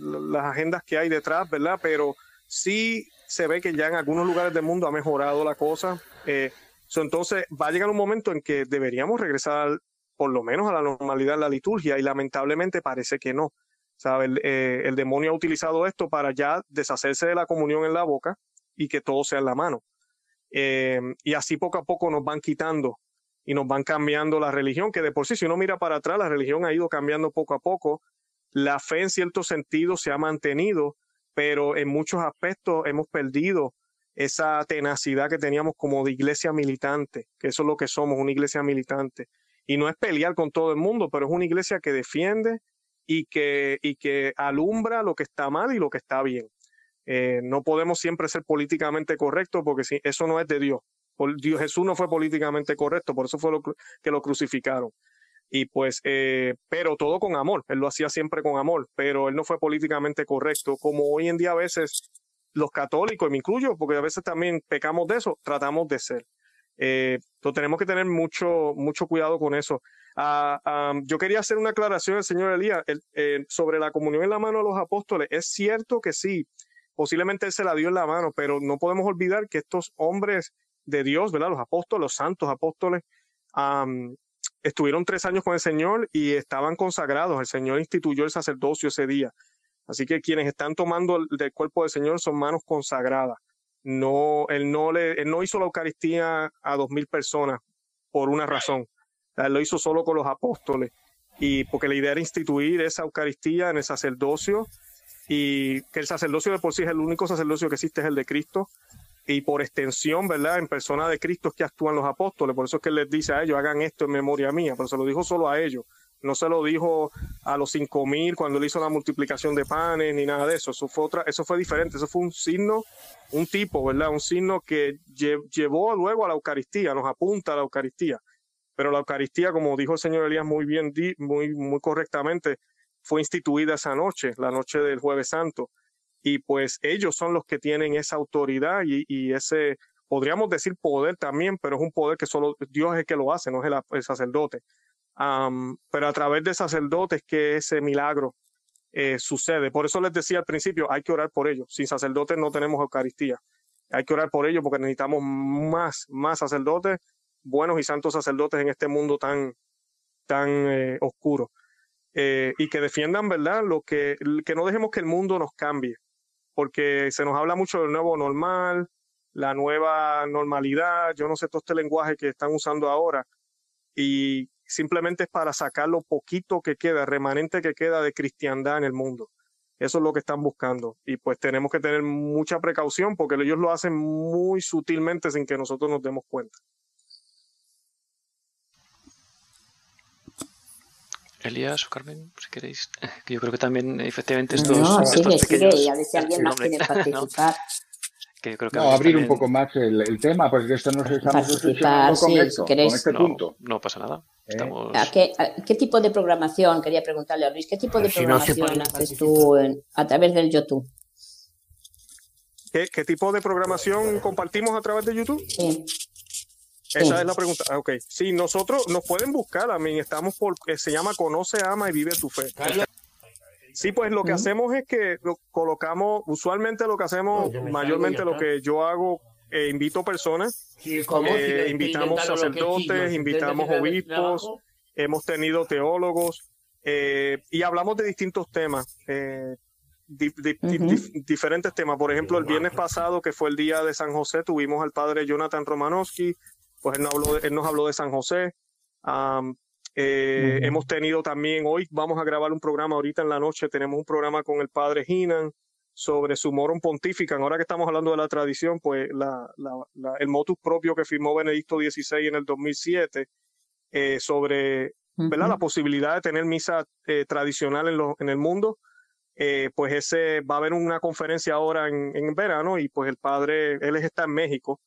S3: las agendas que hay detrás, ¿verdad? Pero sí se ve que ya en algunos lugares del mundo ha mejorado la cosa. Eh, entonces va a llegar un momento en que deberíamos regresar por lo menos a la normalidad en la liturgia y lamentablemente parece que no. Eh, el, demonio ha utilizado esto para ya deshacerse de la comunión en la boca y que todo sea en la mano. Eh, y así poco a poco nos van quitando y nos van cambiando la religión, que de por sí, si uno mira para atrás, la religión ha ido cambiando poco a poco. La fe en cierto sentido se ha mantenido, pero en muchos aspectos hemos perdido esa tenacidad que teníamos como de iglesia militante, que eso es lo que somos, una iglesia militante. Y no es pelear con todo el mundo, pero es una iglesia que defiende y que, y que alumbra lo que está mal y lo que está bien. Eh, no podemos siempre ser políticamente correctos porque si, eso no es de Dios. Dios Jesús no fue políticamente correcto, por eso fue lo que lo crucificaron. Y pues, eh, pero todo con amor, él lo hacía siempre con amor, pero él no fue políticamente correcto, como hoy en día a veces los católicos, y me incluyo, porque a veces también pecamos de eso, tratamos de ser. Eh, entonces tenemos que tener mucho, mucho cuidado con eso. Ah, ah, yo quería hacer una aclaración al señor Elías sobre la comunión en la mano de los apóstoles. Es cierto que sí, posiblemente él se la dio en la mano, pero no podemos olvidar que estos hombres de Dios, ¿verdad? Los apóstoles, los santos apóstoles, estuvieron tres años con el Señor y estaban consagrados. El Señor instituyó el sacerdocio ese día. Así que quienes están tomando del cuerpo del Señor son manos consagradas. No, él no le, él no hizo la Eucaristía a dos mil personas por una razón. Él lo hizo solo con los apóstoles. Y porque la idea era instituir esa Eucaristía en el sacerdocio y que el sacerdocio de por sí es el único sacerdocio que existe, es el de Cristo, y por extensión, ¿verdad? En persona de Cristo es que actúan los apóstoles, por eso es que él les dice a ellos, hagan esto en memoria mía, pero se lo dijo solo a ellos, no se lo dijo a los cinco mil cuando él hizo la multiplicación de panes, ni nada de eso, eso fue, otra, eso fue diferente, eso fue un signo, un tipo, ¿verdad? Un signo que llevó luego a la Eucaristía, nos apunta a la Eucaristía, pero la Eucaristía, como dijo el Señor Elías muy bien, muy, muy correctamente, fue instituida esa noche, la noche del jueves santo. Y pues ellos son los que tienen esa autoridad y, ese, podríamos decir poder también, pero es un poder que solo Dios es el que lo hace, no es el, sacerdote. Pero a través de sacerdotes que ese milagro eh, sucede. Por eso les decía al principio, hay que orar por ellos. Sin sacerdotes no tenemos Eucaristía. Hay que orar por ellos porque necesitamos más, más sacerdotes, buenos y santos sacerdotes en este mundo tan, tan eh, oscuro. Eh, y que defiendan, ¿verdad? Lo que, que no dejemos que el mundo nos cambie, porque se nos habla mucho del nuevo normal, la nueva normalidad, yo no sé todo este lenguaje que están usando ahora, y simplemente es para sacar lo poquito que queda, remanente que queda de cristiandad en el mundo. Eso es lo que están buscando. Y pues tenemos que tener mucha precaución porque ellos lo hacen muy sutilmente sin que nosotros nos demos cuenta.
S1: Elías o Carmen, si queréis. Que yo creo que también, efectivamente, estos.
S4: No, sigue, sigue, y a ver si alguien más quiere participar.
S5: Que yo creo que no, abrir un poco más el, el, tema, porque esto nos estamos
S4: participar, sí, con, esto,
S5: si queréis. con este
S1: no,
S5: punto.
S1: No pasa nada. ¿Eh? Estamos...
S4: ¿A qué, a, qué, tipo de programación, quería preguntarle a Luis, qué tipo de si programación no haces tú en, a través del YouTube?
S3: ¿Qué, ¿Qué tipo de programación compartimos a través de YouTube?
S4: Sí.
S3: Esa es la pregunta. Ah, ok. Sí, nosotros nos pueden buscar. A mí estamos por. Eh, se llama Conoce, Ama y Vive tu Fe. Sí, pues lo que hacemos es que lo colocamos, usualmente lo que hacemos, mayormente lo que yo hago, eh, invito personas, eh, invitamos sacerdotes, invitamos obispos, hemos tenido teólogos y hablamos de distintos temas. diferentes temas. Por ejemplo, el viernes pasado, que fue el día de San José, tuvimos al padre Jonathan Romanowski, pues él nos habló de, él nos habló de San José. Eh, hemos tenido también, hoy vamos a grabar un programa ahorita en la noche, tenemos un programa con el padre Hinan sobre su morum pontificam. Ahora que estamos hablando de la tradición, pues la, la, el motus propio que firmó Benedicto XVI en el 2007 eh, sobre ¿verdad? la posibilidad de tener misa eh, tradicional en, lo, en el mundo. pues ese va a haber una conferencia ahora en, en verano y pues el padre, él está en México,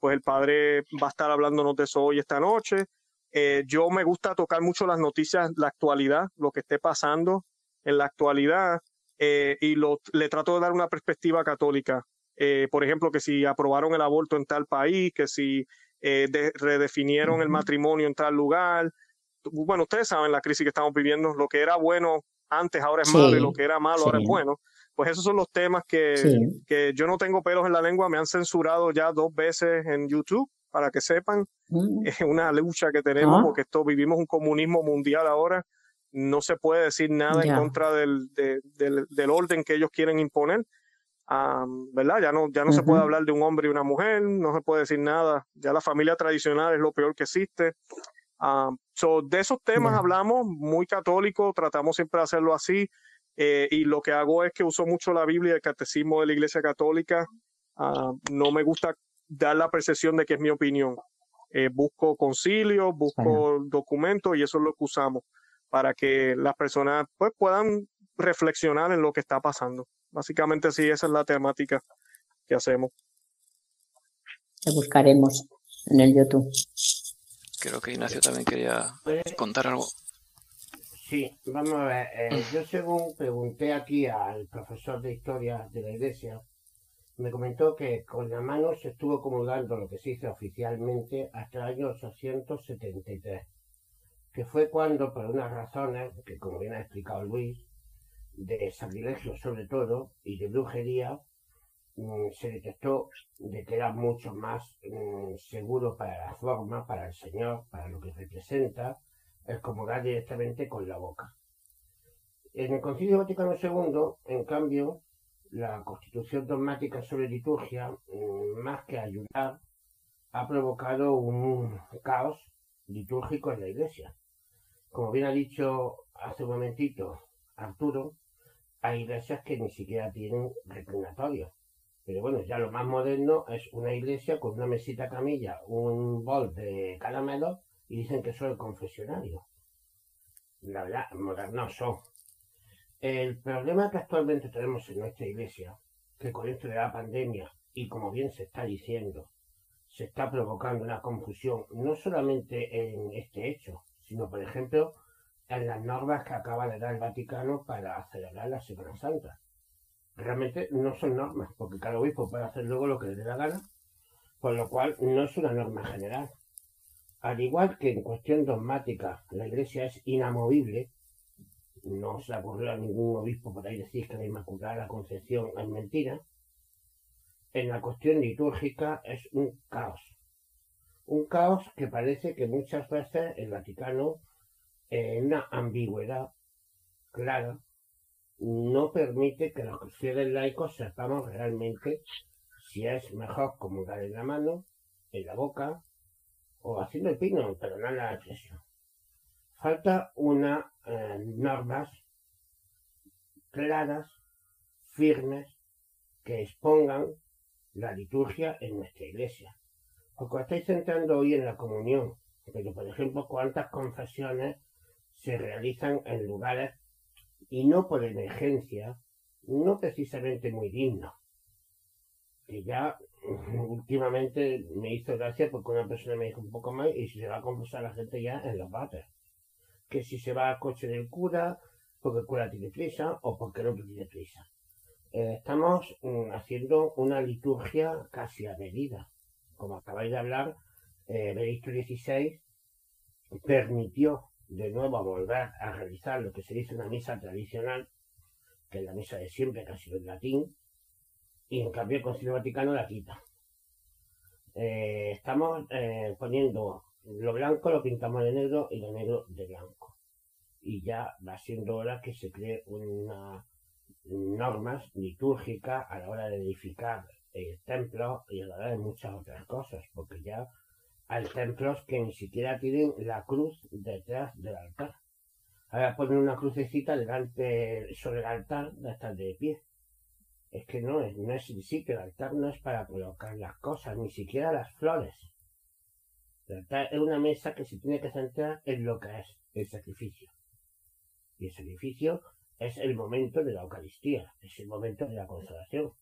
S3: pues el padre va a estar hablándonos de eso hoy esta noche. Eh, yo me gusta tocar mucho las noticias, la actualidad, lo que esté pasando en la actualidad eh, y lo, le trato de dar una perspectiva católica. Eh, por ejemplo, que si aprobaron el aborto en tal país, que si redefinieron el matrimonio en tal lugar. Bueno, ustedes saben la crisis que estamos viviendo, lo que era bueno antes ahora es malo y lo que era malo ahora es bueno. pues esos son los temas que, que yo no tengo pelos en la lengua, me han censurado ya dos veces en YouTube, para que sepan, mm. es una lucha que tenemos, ah. porque esto vivimos un comunismo mundial ahora, no se puede decir nada en contra del, del, orden que ellos quieren imponer. ¿Verdad? Ya no, ya no se puede hablar de un hombre y una mujer, no se puede decir nada. Ya la familia tradicional es lo peor que existe. de esos temas hablamos, muy católico, tratamos siempre de hacerlo así. Eh, y lo que hago es que uso mucho la Biblia y el catecismo de la Iglesia Católica. no me gusta dar la percepción de que es mi opinión. Eh, busco concilio, busco documentos y eso es lo que usamos para que las personas pues, puedan reflexionar en lo que está pasando. Básicamente sí, esa es la temática que hacemos.
S4: Te buscaremos en el YouTube.
S1: Creo que Ignacio también quería contar algo.
S7: Sí, vamos a ver. Eh, yo según pregunté aquí al profesor de historia de la iglesia, me comentó que con la mano se estuvo acomodando lo que se hizo oficialmente hasta el año 873 que fue cuando, por unas razones, que como bien ha explicado Luis, de sacrilegio sobre todo y de brujería, mm, se detectó de que era mucho más mm, seguro para la forma, para el Señor, para lo que representa, el comulgar directamente con la boca. En el Concilio Vaticano II, en cambio, la constitución dogmática sobre liturgia, mm, más que ayudar, ha provocado un caos litúrgico en la Iglesia como bien ha dicho hace un momentito Arturo, hay iglesias que ni siquiera tienen reclinatorio. Pero bueno, ya lo más moderno es una iglesia con una mesita camilla, un bol de caramelo y dicen que es el confesionario. La verdad, modernos son. El problema que actualmente tenemos en nuestra iglesia, que con esto de la pandemia y como bien se está diciendo, se está provocando una confusión no solamente en este hecho, sino, por ejemplo, en las normas que acaba de dar el Vaticano para celebrar la Semana Santa. Realmente no son normas, porque cada obispo puede hacer luego lo que le dé la gana, por lo cual no es una norma general. Al igual que en cuestión dogmática la Iglesia es inamovible, no se ocurrió a ningún obispo por ahí decir que la Inmaculada Concepción es mentira, en la cuestión litúrgica es un caos. Un caos que parece que muchas veces el Vaticano, en una ambigüedad clara, no permite que los fieles laicos sepamos realmente si es mejor comulgar en la mano, en la boca o haciendo el pino, pero no en la expresión. Falta unas eh, normas claras, firmes, que expongan la liturgia en nuestra iglesia. Porque estáis centrando hoy en la comunión, pero por ejemplo, cuántas confesiones se realizan en lugares y no por emergencia, no precisamente muy dignos. Que ya últimamente me hizo gracia porque una persona me dijo un poco más y se va a confesar la gente ya en los bates. Que si se va al coche del cura, porque el cura tiene prisa o porque no tiene prisa. Eh, estamos mm, haciendo una liturgia casi a medida como acabáis de hablar, eh, Benedicto XVI permitió de nuevo volver a realizar lo que se dice una misa tradicional, que es la misa de siempre, sido en latín, y en cambio el Concilio Vaticano la quita. Eh, estamos eh, poniendo lo blanco lo pintamos de negro y lo negro de blanco. Y ya va siendo hora que se cree una normas litúrgicas a la hora de edificar el templo y a la de muchas otras cosas, porque ya hay templos que ni siquiera tienen la cruz detrás del altar. Ahora ponen una crucecita delante sobre el altar de estar de pie. Es que no es, no es el sitio, el altar no es para colocar las cosas, ni siquiera las flores. Es una mesa que se tiene que centrar en lo que es el sacrificio. Y el sacrificio es el momento de la Eucaristía, es el momento de la consagración.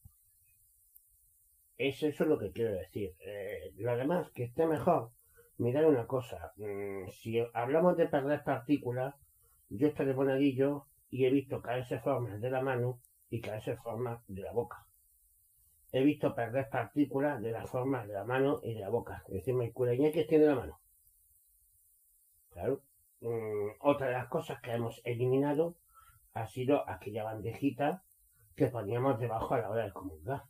S7: Es eso lo que quiero decir. Eh, lo demás, que esté mejor. Mirad una cosa. Mm, si hablamos de perder partículas, yo estoy de bonadillo y he visto caerse formas de la mano y caerse formas de la boca. He visto perder partículas de las formas de la mano y de la boca. Decirme, el que tiene la mano. Claro. Mm, otra de las cosas que hemos eliminado ha sido aquella bandejita que poníamos debajo a la hora de comulgar.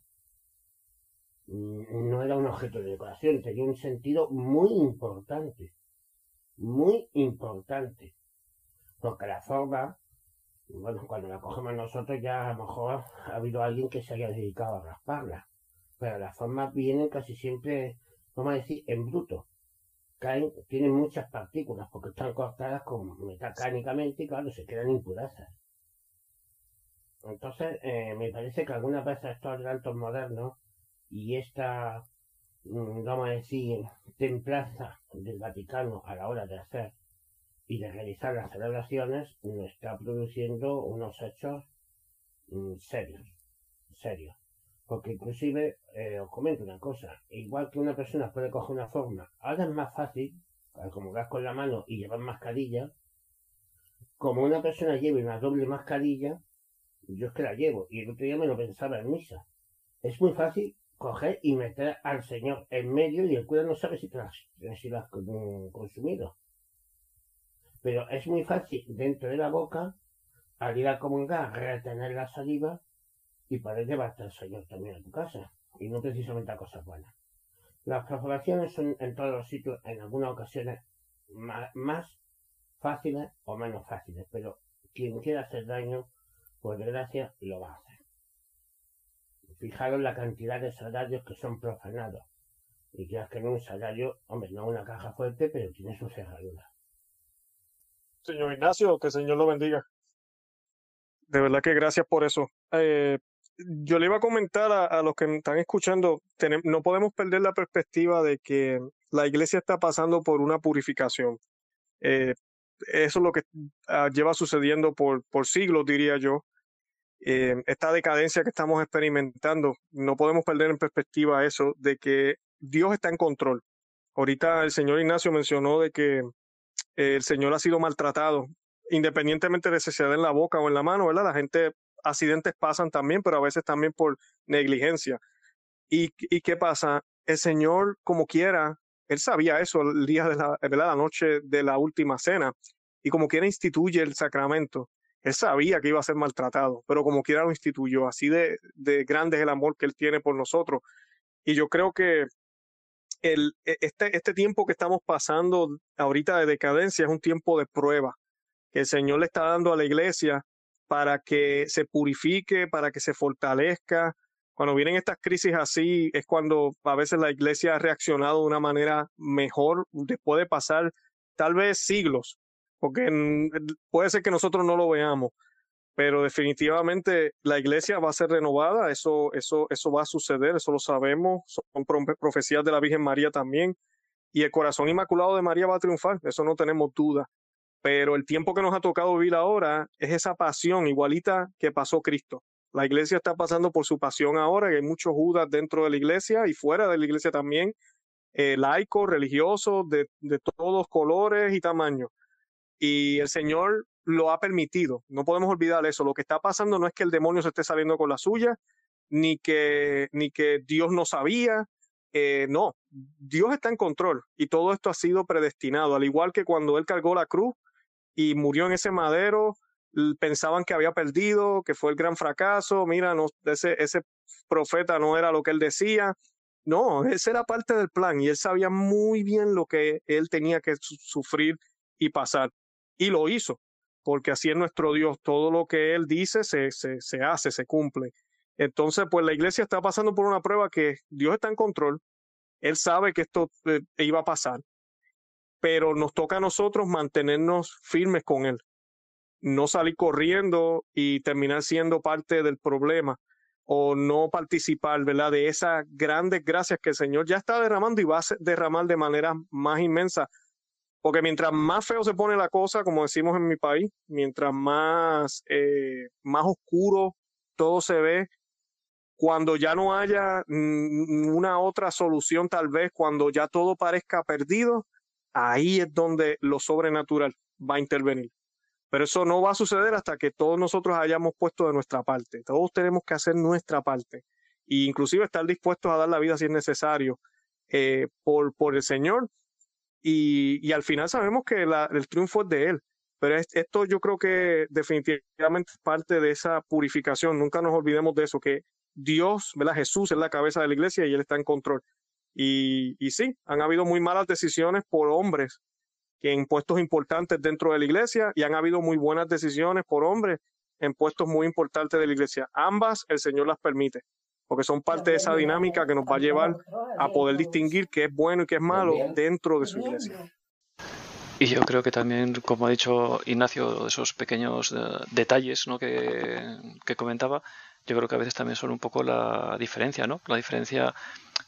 S7: Mm, no era un objeto de decoración, tenía un sentido muy importante, muy importante, porque la forma, bueno, cuando la cogemos nosotros ya a lo mejor ha habido alguien que se haya dedicado a rasparla, pero las formas vienen casi siempre, vamos a decir, en bruto. Caen, tienen muchas partículas porque están cortadas con mecánicamente y claro, se quedan impurezas. Entonces, eh, me parece que algunas veces estos adelantos modernos y esta, mm, vamos a decir, templaza del Vaticano a la hora de hacer y de realizar las celebraciones nos está produciendo unos hechos mm, serios, serios. Porque inclusive, eh, os comento una cosa, igual que una persona puede coger una forma, ahora es más fácil, como acomodar con la mano y llevar mascarilla, como una persona lleve una doble mascarilla, yo es que la llevo, y el otro día me lo pensaba en misa. Es muy fácil coger y meter al Señor en medio y el cura no sabe si, te las, si has consumido. Pero es muy fácil dentro de la boca, al ir a comulgar, retener la saliva y poder llevarte al Señor también a tu casa. Y no precisamente a cosas buenas. Las profanaciones son en todos los sitios, en algunas ocasiones, más, fáciles o menos fáciles. Pero quien quiera hacer daño, por desgracia, lo va a hacer. Fijaros la cantidad de salarios que son profanados. Y que que en un salario, hombre, no una caja fuerte, pero tiene su cerradura.
S3: Señor Ignacio, que el Señor lo bendiga. De verdad que gracias por eso. Eh, yo le iba a comentar a, los que están escuchando, no podemos perder la perspectiva de que la iglesia está pasando por una purificación. Eh, eso es lo que ah, lleva sucediendo por, por siglos, diría yo. Eh, esta decadencia que estamos experimentando, no podemos perder en perspectiva eso de que Dios está en control. Ahorita el señor Ignacio mencionó de que el señor ha sido maltratado, independientemente de si se da en la boca o en la mano, ¿verdad? La gente, accidentes pasan también, pero a veces también por negligencia. ¿Y, y qué pasa? El señor, como quiera, él sabía eso el día de la, ¿verdad? la noche de la última cena, y como quiera instituye el sacramento. Él sabía que iba a ser maltratado, pero como quiera lo instituyó. Así de, de grande es el amor que él tiene por nosotros. Y yo creo que e, este, este tiempo que estamos pasando ahorita de decadencia es un tiempo de prueba que el Señor le está dando a la iglesia para que se purifique, para que se fortalezca. Cuando vienen estas crisis así es cuando a veces la iglesia ha reaccionado de una manera mejor después de pasar tal vez siglos porque puede ser que nosotros no lo veamos, pero definitivamente la iglesia va a ser renovada, eso, eso, eso va a suceder, eso lo sabemos, son profecías de la Virgen María también, y el corazón inmaculado de María va a triunfar, eso no tenemos duda. Pero el tiempo que nos ha tocado vivir ahora es esa pasión igualita que pasó Cristo. La iglesia está pasando por su pasión ahora, y hay muchos judas dentro de la iglesia y fuera de la iglesia también, eh, laicos, religiosos, de, de todos colores y tamaños y el Señor lo ha permitido. No podemos olvidar eso. Lo que está pasando no es que el demonio se esté saliendo con la suya, ni que, ni que Dios no sabía. Eh, no, Dios está en control y todo esto ha sido predestinado. Al igual que cuando Él cargó la cruz y murió en ese madero, pensaban que había perdido, que fue el gran fracaso. Mira, no, ese, ese profeta no era lo que Él decía. No, ese era parte del plan y Él sabía muy bien lo que Él tenía que sufrir y pasar y lo hizo, porque así es nuestro Dios, todo lo que Él dice se, se, se hace, se cumple. Entonces, pues la iglesia está pasando por una prueba que Dios está en control, Él sabe que esto eh, iba a pasar, pero nos toca a nosotros mantenernos firmes con Él, no salir corriendo y terminar siendo parte del problema o no participar, ¿verdad? De esas grandes gracias que el Señor ya está derramando y va a derramar de manera más inmensa porque mientras más feo se pone la cosa, como decimos en mi país, mientras más, eh, más oscuro todo se ve, cuando ya no haya una otra solución, tal vez cuando ya todo parezca perdido, ahí es donde lo sobrenatural va a intervenir. Pero eso no va a suceder hasta que todos nosotros hayamos puesto de nuestra parte. Todos tenemos que hacer nuestra parte. E inclusive estar dispuestos a dar la vida si es necesario eh, por, por el Señor y, al final sabemos que la, el triunfo es de Él, Pero esto yo creo que definitivamente es parte de esa purificación. Nunca nos olvidemos de eso, que Dios, ¿verdad? Jesús es la cabeza de la iglesia y Él está en control. Y, y sí, han habido muy malas decisiones por hombres que en puestos importantes dentro de la iglesia y han habido muy buenas decisiones por hombres en puestos muy importantes de la iglesia. Ambas el Señor las permite, porque son parte de esa dinámica que nos va a llevar a poder distinguir qué es bueno y qué es malo dentro de su iglesia.
S1: Y yo creo que también, como ha dicho Ignacio, esos pequeños eh, detalles ¿no? que, que, comentaba, yo creo que a veces también son un poco la diferencia, ¿no? La diferencia,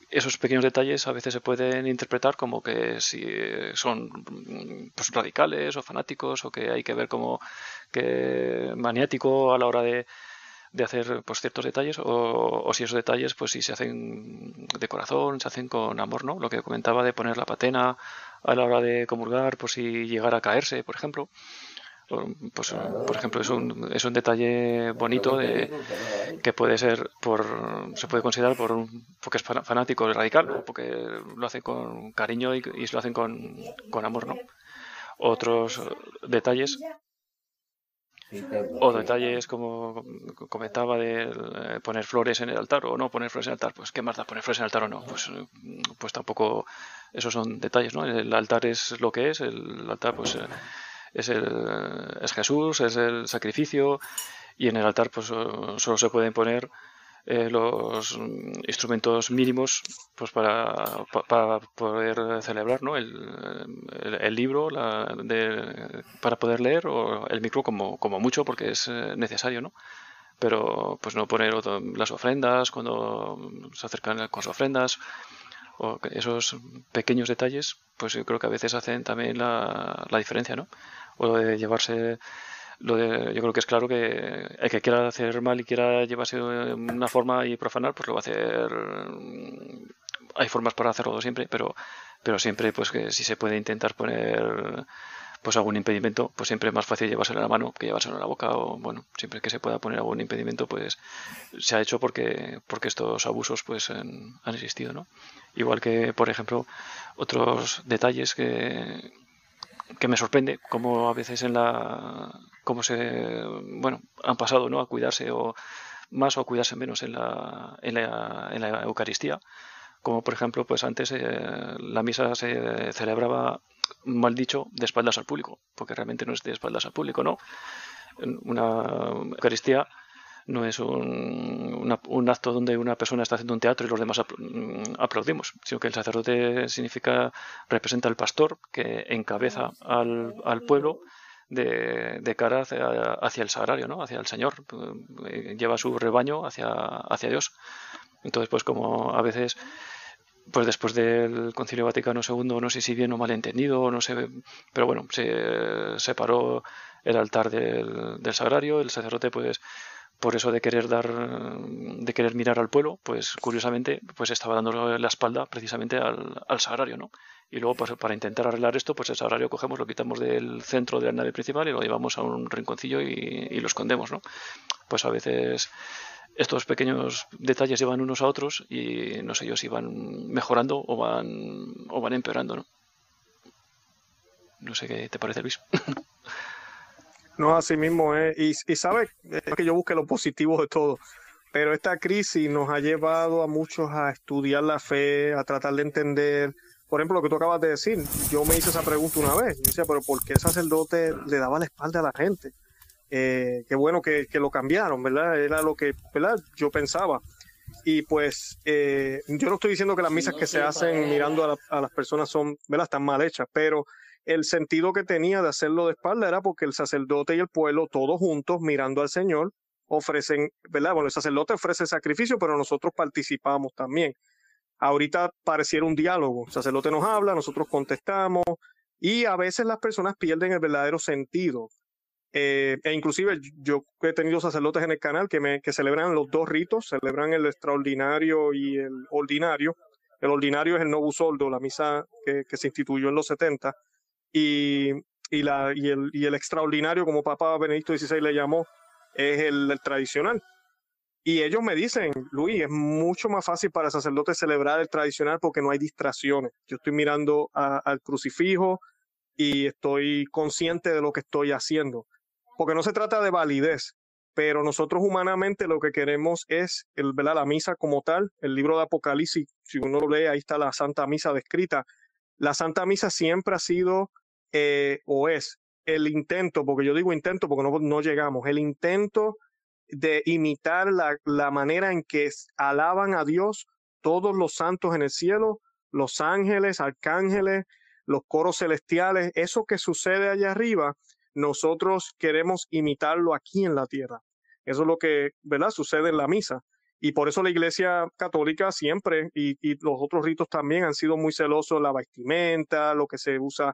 S1: esos pequeños detalles a veces se pueden interpretar como que si son pues, radicales o fanáticos o que hay que ver como que maniático a la hora de, de hacer pues ciertos detalles o, o, si esos detalles pues si se hacen de corazón se hacen con amor no lo que comentaba de poner la patena a la hora de comulgar por si llegara a caerse por ejemplo. Pues por ejemplo es un, es un detalle bonito de que puede ser por se puede considerar por un porque es fanático radical o porque lo hacen con cariño y, y lo hacen con, con amor no otros detalles o detalles como comentaba de eh, poner flores en el altar o no poner flores en el altar. Pues qué más da poner flores en el altar o no. Pues, pues tampoco esos son detalles, ¿no? El altar es lo que es, el altar pues eh, es, el, es Jesús, es el sacrificio y en el altar pues solo se pueden poner eh, los instrumentos mínimos pues para, para poder celebrar ¿no? el, el, libro la, de, para poder leer o el micro como, como mucho porque es eh, necesario ¿no? pero pues no poner las ofrendas cuando se acercan con las ofrendas o esos pequeños detalles pues yo creo que a veces hacen también la, la diferencia ¿no? o de llevarse lo de, yo creo que es claro que el que quiera hacer mal y quiera llevarse una forma y profanar, pues lo va a hacer. Mm, hay formas para hacerlo siempre, pero, pero siempre, pues que si se puede intentar poner pues algún impedimento, pues siempre es más fácil llevárselo a la mano que llevárselo a la boca o bueno, siempre que se pueda poner algún impedimento, pues se ha hecho porque porque estos abusos pues han, existido, ¿no? Igual que por ejemplo otros detalles que que me sorprende cómo a veces en la cómo se bueno han pasado no a cuidarse o más o a cuidarse menos en la, en la, en la Eucaristía. Como por ejemplo pues antes eh, la misa se celebraba mal dicho de espaldas al público porque realmente no es de espaldas al público no una Eucaristía no es un, un, acto donde una persona está haciendo un teatro y los demás mm, aplaudimos, sino que el sacerdote significa, representa al pastor que encabeza al, al pueblo de, cara hacia, el sagrario, ¿no? hacia el Señor, lleva su rebaño hacia, hacia Dios. Entonces, pues como a veces pues después del Concilio Vaticano II, no sé si bien o mal entendido, no sé, pero bueno, se separó el altar del, del sagrario, el sacerdote pues por eso de querer dar de querer mirar al pueblo pues curiosamente pues estaba dando la espalda precisamente al, al sagrario no y luego pues, para intentar arreglar esto pues el sagrario cogemos lo quitamos del centro de la nave principal y lo llevamos a un rinconcillo y, lo escondemos no pues a veces estos pequeños detalles llevan unos a otros y no sé yo si van mejorando o van o van empeorando no no sé qué te parece Luis
S3: No, así mismo es. Y, y sabe que yo busque lo positivo de todo. Pero esta crisis nos ha llevado a muchos a estudiar la fe, a tratar de entender. Por ejemplo, lo que tú acabas de decir, yo me hice esa pregunta una vez. Yo decía, pero ¿por qué el sacerdote le daba la espalda a la gente? Eh, qué bueno que, que, lo cambiaron, ¿verdad? Era lo que, ¿verdad? Yo pensaba. Y pues, eh, yo no estoy diciendo que las misas que se hacen mirando a, la, a las personas son, ¿verdad? Están mal hechas, pero el sentido que tenía de hacerlo de espalda era porque el sacerdote y el pueblo, todos juntos, mirando al Señor, ofrecen, ¿verdad? Bueno, el sacerdote ofrece sacrificio, pero nosotros participamos también. Ahorita pareciera un diálogo. El sacerdote nos habla, nosotros contestamos, y a veces las personas pierden el verdadero sentido. Eh, e inclusive yo he tenido sacerdotes en el canal que, me, que celebran los dos ritos, celebran el extraordinario y el ordinario. El ordinario es el Novus Ordo, la misa que, se instituyó en los 70, y, y, la, y, el, y el extraordinario, como Papa Benedicto XVI le llamó, es el, tradicional. Y ellos me dicen, Luis, es mucho más fácil para el sacerdote celebrar el tradicional porque no hay distracciones. Yo estoy mirando al crucifijo y estoy consciente de lo que estoy haciendo. Porque no se trata de validez, pero nosotros humanamente lo que queremos es el, la misa como tal, el libro de Apocalipsis, si uno lo lee, ahí está la Santa Misa descrita. La Santa Misa siempre ha sido eh, o es el intento, porque yo digo intento porque no llegamos, el intento de imitar la, la manera en que alaban a Dios todos los santos en el cielo, los ángeles, arcángeles, los coros celestiales, eso que sucede allá arriba, nosotros queremos imitarlo aquí en la tierra. Eso es lo que, ¿verdad? Sucede en la misa. Y por eso la Iglesia Católica siempre, y, y los otros ritos también, han sido muy celosos la vestimenta, lo que se usa,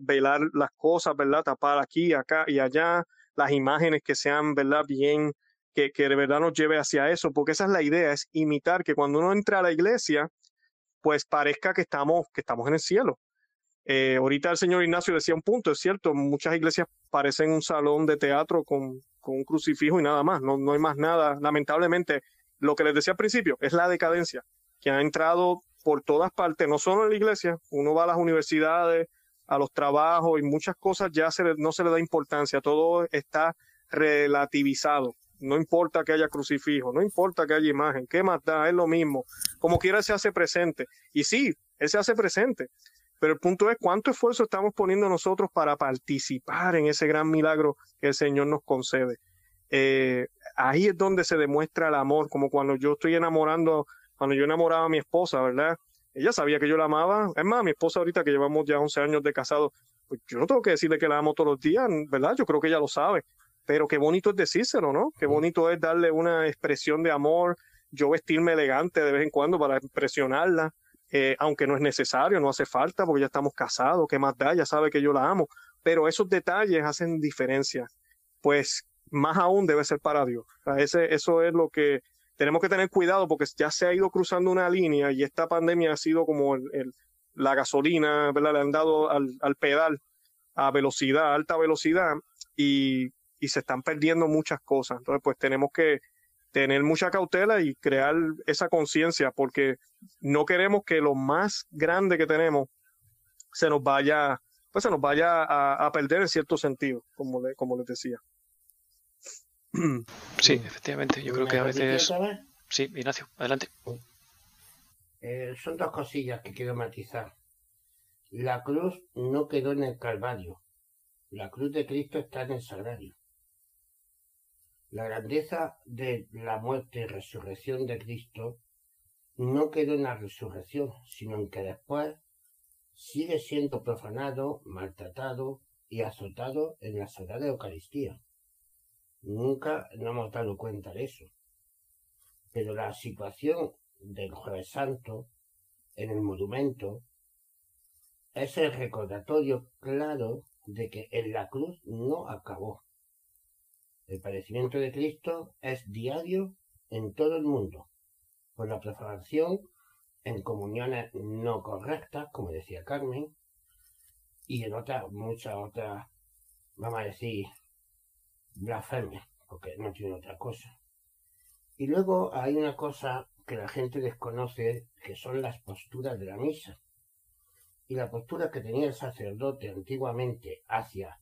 S3: velar las cosas, ¿verdad? Tapar aquí, acá y allá, las imágenes que sean, ¿verdad? Bien, que, de verdad nos lleve hacia eso, porque esa es la idea, es imitar que cuando uno entra a la iglesia, pues parezca que estamos, que estamos en el cielo. Eh, ahorita el señor Ignacio decía un punto, es cierto, muchas iglesias parecen un salón de teatro con, con un crucifijo y nada más, no, no hay más nada. Lamentablemente, lo que les decía al principio es la decadencia que ha entrado por todas partes, no solo en la iglesia, uno va a las universidades, a los trabajos y muchas cosas ya se no se le da importancia, todo está relativizado. No importa que haya crucifijo, no importa que haya imagen, qué más da, es lo mismo. Como quiera se hace presente. Y sí, él se hace presente, pero el punto es cuánto esfuerzo estamos poniendo nosotros para participar en ese gran milagro que el Señor nos concede. Eh, ahí es donde se demuestra el amor, como cuando yo estoy enamorando, cuando yo enamoraba a mi esposa, ¿verdad? Ella sabía que yo la amaba. Es más, mi esposa ahorita que llevamos ya 11 años de casado, pues yo no tengo que decirle que la amo todos los días, ¿verdad? Yo creo que ella lo sabe. Pero qué bonito es decírselo, ¿no? Qué bonito es darle una expresión de amor, yo vestirme elegante de vez en cuando para impresionarla. Eh, aunque no es necesario, no hace falta, porque ya estamos casados, ¿qué más da? Ya sabe que yo la amo, pero esos detalles hacen diferencia, pues más aún debe ser para Dios. ese, eso es lo que tenemos que tener cuidado, porque ya se ha ido cruzando una línea y esta pandemia ha sido como el, la gasolina, ¿verdad? Le han dado al, al pedal a velocidad, alta velocidad, y, y se están perdiendo muchas cosas. Entonces, pues tenemos que tener mucha cautela y crear esa conciencia, porque no queremos que lo más grande que tenemos se nos vaya, pues se nos vaya a, perder en cierto sentido, como, como les decía.
S1: Sí, efectivamente, yo creo que a veces... Sí, Ignacio, adelante.
S7: Eh, son dos cosillas que quiero matizar. La cruz no quedó en el Calvario. La cruz de Cristo está en el Sagrario. La grandeza de la muerte y resurrección de Cristo no quedó en la resurrección, sino en que después sigue siendo profanado, maltratado y azotado en la Sagrada Eucaristía. Nunca nos hemos dado cuenta de eso. Pero la situación del Jueves Santo en el monumento es el recordatorio claro de que en la cruz no acabó. El padecimiento de Cristo es diario en todo el mundo, por la profanación en comuniones no correctas, como decía Carmen, y en otras, muchas otras, vamos a decir, blasfemias, porque no tiene otra cosa. Y luego hay una cosa que la gente desconoce, que son las posturas de la misa. Y la postura que tenía el sacerdote antiguamente hacia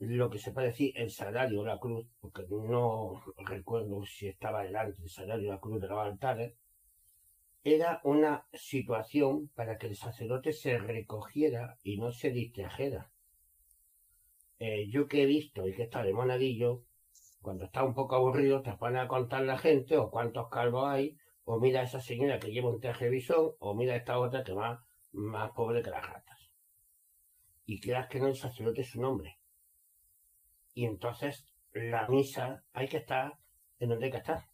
S7: lo que se puede decir el salario o la cruz, porque no recuerdo si estaba delante el salario o la cruz de los altares, era una situación para que el sacerdote se recogiera y no se distrajera. Eh, yo que he visto y que está de monadillo, cuando está un poco aburrido te pone a contar la gente o cuántos calvos hay, o mira a esa señora que lleva un traje visón, o mira a esta otra que va más pobre que las ratas. Y creas que no el sacerdote es un hombre y entonces la misa hay que estar en donde hay que estar.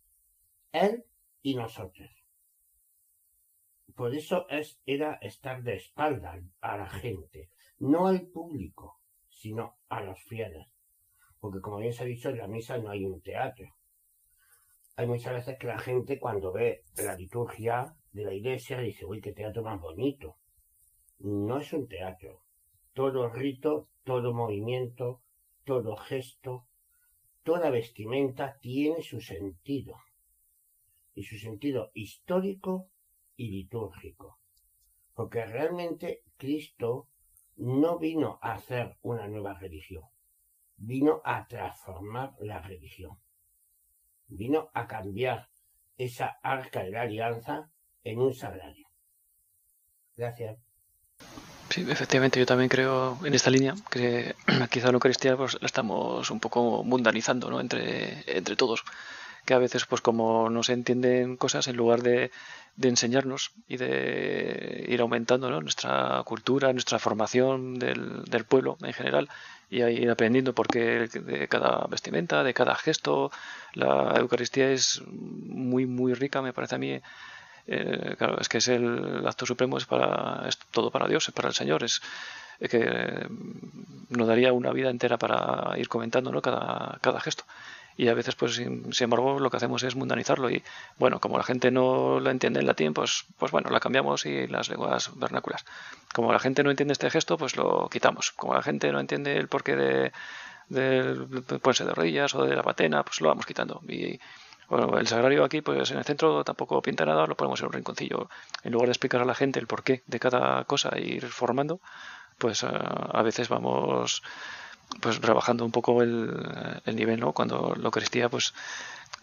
S7: Él y nosotros. Por eso es, era estar de espalda a la gente, no al público, sino a los fieles. Porque como bien se ha dicho, en la misa no hay un teatro. Hay muchas veces que la gente cuando ve la liturgia de la iglesia dice, uy, qué teatro más bonito. No es un teatro. Todo rito, todo movimiento, todo gesto, toda vestimenta tiene su sentido, y su sentido histórico y litúrgico, porque realmente Cristo no vino a hacer una nueva religión, vino a transformar la religión, vino a cambiar esa arca de la alianza en un sagrario. Gracias.
S1: Sí, efectivamente, yo también creo en esta línea que quizá la Eucaristía pues, la estamos un poco mundanizando ¿no? entre, entre todos. Que a veces, pues como no se entienden cosas, en lugar de, de enseñarnos y de ir aumentando ¿no? nuestra cultura, nuestra formación del, del pueblo en general, y ir aprendiendo por qué de cada vestimenta, de cada gesto, la Eucaristía es muy, muy rica, me parece a mí eh, claro, es que es el acto supremo, es para es todo para Dios, es para el Señor, es que nos daría una vida entera para ir comentando ¿no? cada, gesto. Y a veces, pues, sin, embargo, lo que hacemos es mundanizarlo. Y bueno, como la gente no lo entiende en latín, pues, pues bueno, la cambiamos y las lenguas vernáculas. Como la gente no entiende este gesto, pues lo quitamos. Como la gente no entiende el porqué de, del puente de rodillas o de la patena, pues lo vamos quitando. Y, bueno, el sagrario aquí, pues en el centro tampoco pinta nada, lo ponemos en un rinconcillo. En lugar de explicar a la gente el porqué de cada cosa e ir formando, pues a, veces vamos pues rebajando un poco el, nivel, ¿no? Cuando la Eucaristía, pues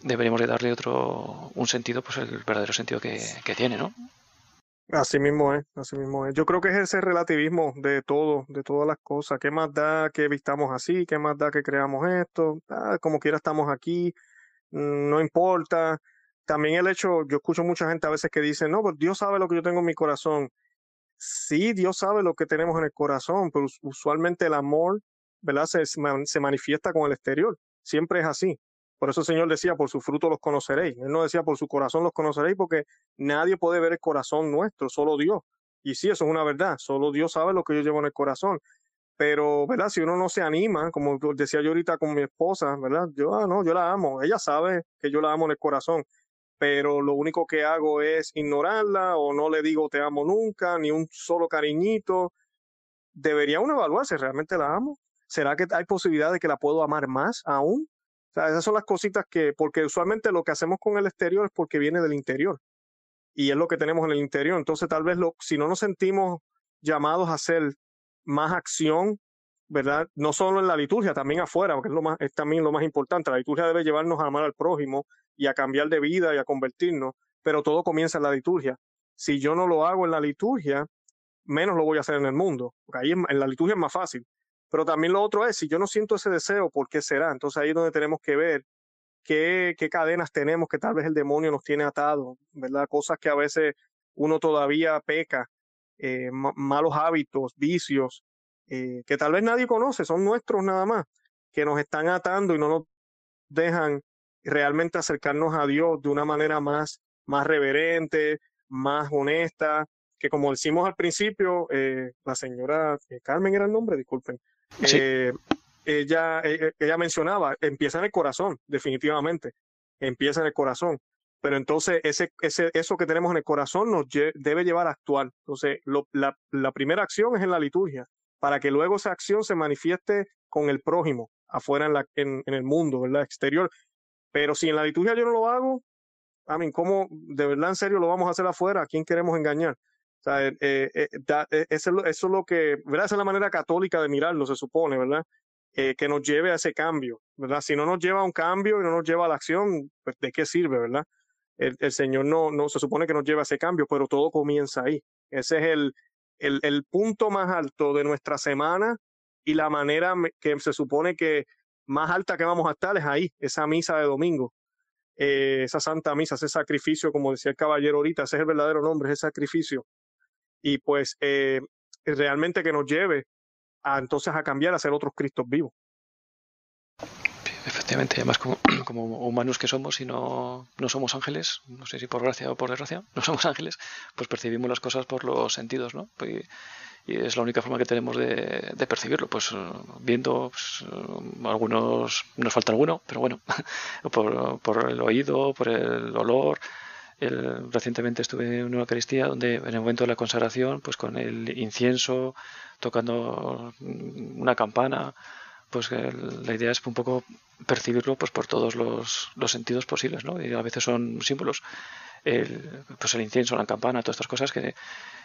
S1: deberíamos de darle otro, un sentido, pues el verdadero sentido que, que tiene, ¿no?
S3: Así mismo es, así mismo es. Yo creo que es ese relativismo de todo, de todas las cosas. ¿Qué más da que vistamos así? ¿Qué más da que creamos esto? Ah, como quiera estamos aquí Mm, no importa. También el hecho, yo escucho mucha gente a veces que dice, no, pues Dios sabe lo que yo tengo en mi corazón. Sí, Dios sabe lo que tenemos en el corazón, pero usualmente el amor, ¿verdad? Se, manifiesta con el exterior. Siempre es así. Por eso el Señor decía, por su fruto los conoceréis. Él no decía, por su corazón los conoceréis, porque nadie puede ver el corazón nuestro, solo Dios. Y sí, eso es una verdad. Solo Dios sabe lo que yo llevo en el corazón. Pero, ¿verdad? Si uno no se anima, como decía yo ahorita con mi esposa, ¿verdad? Yo, ah, no, yo la amo. Ella sabe que yo la amo en el corazón. Pero lo único que hago es ignorarla o no le digo te amo nunca, ni un solo cariñito. Debería uno evaluarse, ¿realmente la amo? ¿Será que hay posibilidad de que la puedo amar más aún? Esas son las cositas que, porque usualmente lo que hacemos con el exterior es porque viene del interior. Y es lo que tenemos en el interior. Entonces, tal vez lo, si no nos sentimos llamados a ser más acción, ¿verdad? No solo en la liturgia, también afuera, porque es, lo más, es también lo más importante. La liturgia debe llevarnos a amar al prójimo y a cambiar de vida y a convertirnos, pero todo comienza en la liturgia. Si yo no lo hago en la liturgia, menos lo voy a hacer en el mundo, porque ahí en la liturgia es más fácil. Pero también lo otro es, si yo no siento ese deseo, ¿por qué será? Entonces ahí es donde tenemos que ver qué, qué cadenas tenemos que tal vez el demonio nos tiene atados, ¿verdad? Cosas que a veces uno todavía peca eh, malos hábitos, vicios, eh, que tal vez nadie conoce, son nuestros nada más, que nos están atando y no nos dejan realmente acercarnos a Dios de una manera más, más reverente, más honesta, que como decimos al principio, eh, la señora Carmen era el nombre, disculpen, ella, ella mencionaba, empieza en el corazón, definitivamente, empieza en el corazón pero entonces ese, ese, eso que tenemos en el corazón nos debe llevar a actuar. Entonces, la, la, primera acción es en la liturgia, para que luego esa acción se manifieste con el prójimo, afuera en, la, en, en el mundo, ¿verdad? Exterior. Pero si en la liturgia yo no lo hago, a mí, ¿cómo de verdad en serio lo vamos a hacer afuera? ¿A quién queremos engañar? Eh, eh, eh, eso, es lo que, ¿verdad? Esa es la manera católica de mirarlo, se supone, ¿verdad? que nos lleve a ese cambio. Si no nos lleva a un cambio y no nos lleva a la acción, pues ¿de qué sirve, verdad? el, Señor no, no se supone que nos lleva a ese cambio, pero todo comienza ahí. Ese es el, el, punto más alto de nuestra semana y la manera que se supone que más alta que vamos a estar es ahí, esa misa de domingo, eh, esa santa misa, ese sacrificio, como decía el caballero ahorita, ese es el verdadero nombre, ese sacrificio. Y pues eh, realmente que nos lleve a entonces a cambiar a ser otros Cristos vivos.
S1: Efectivamente, además como, como, humanos que somos y no, no somos ángeles, no sé si por gracia o por desgracia, no somos ángeles, pues percibimos las cosas por los sentidos, ¿no? Y, es la única forma que tenemos de, de percibirlo, pues viendo, pues, algunos, nos falta alguno, pero bueno, por, el oído, por el olor, recientemente estuve en una Eucaristía donde en el momento de la consagración, pues con el incienso, tocando una campana, pues la idea es un poco percibirlo pues por todos los, los sentidos posibles, ¿no? Y a veces son símbolos, el, pues el incienso, la campana, todas estas cosas que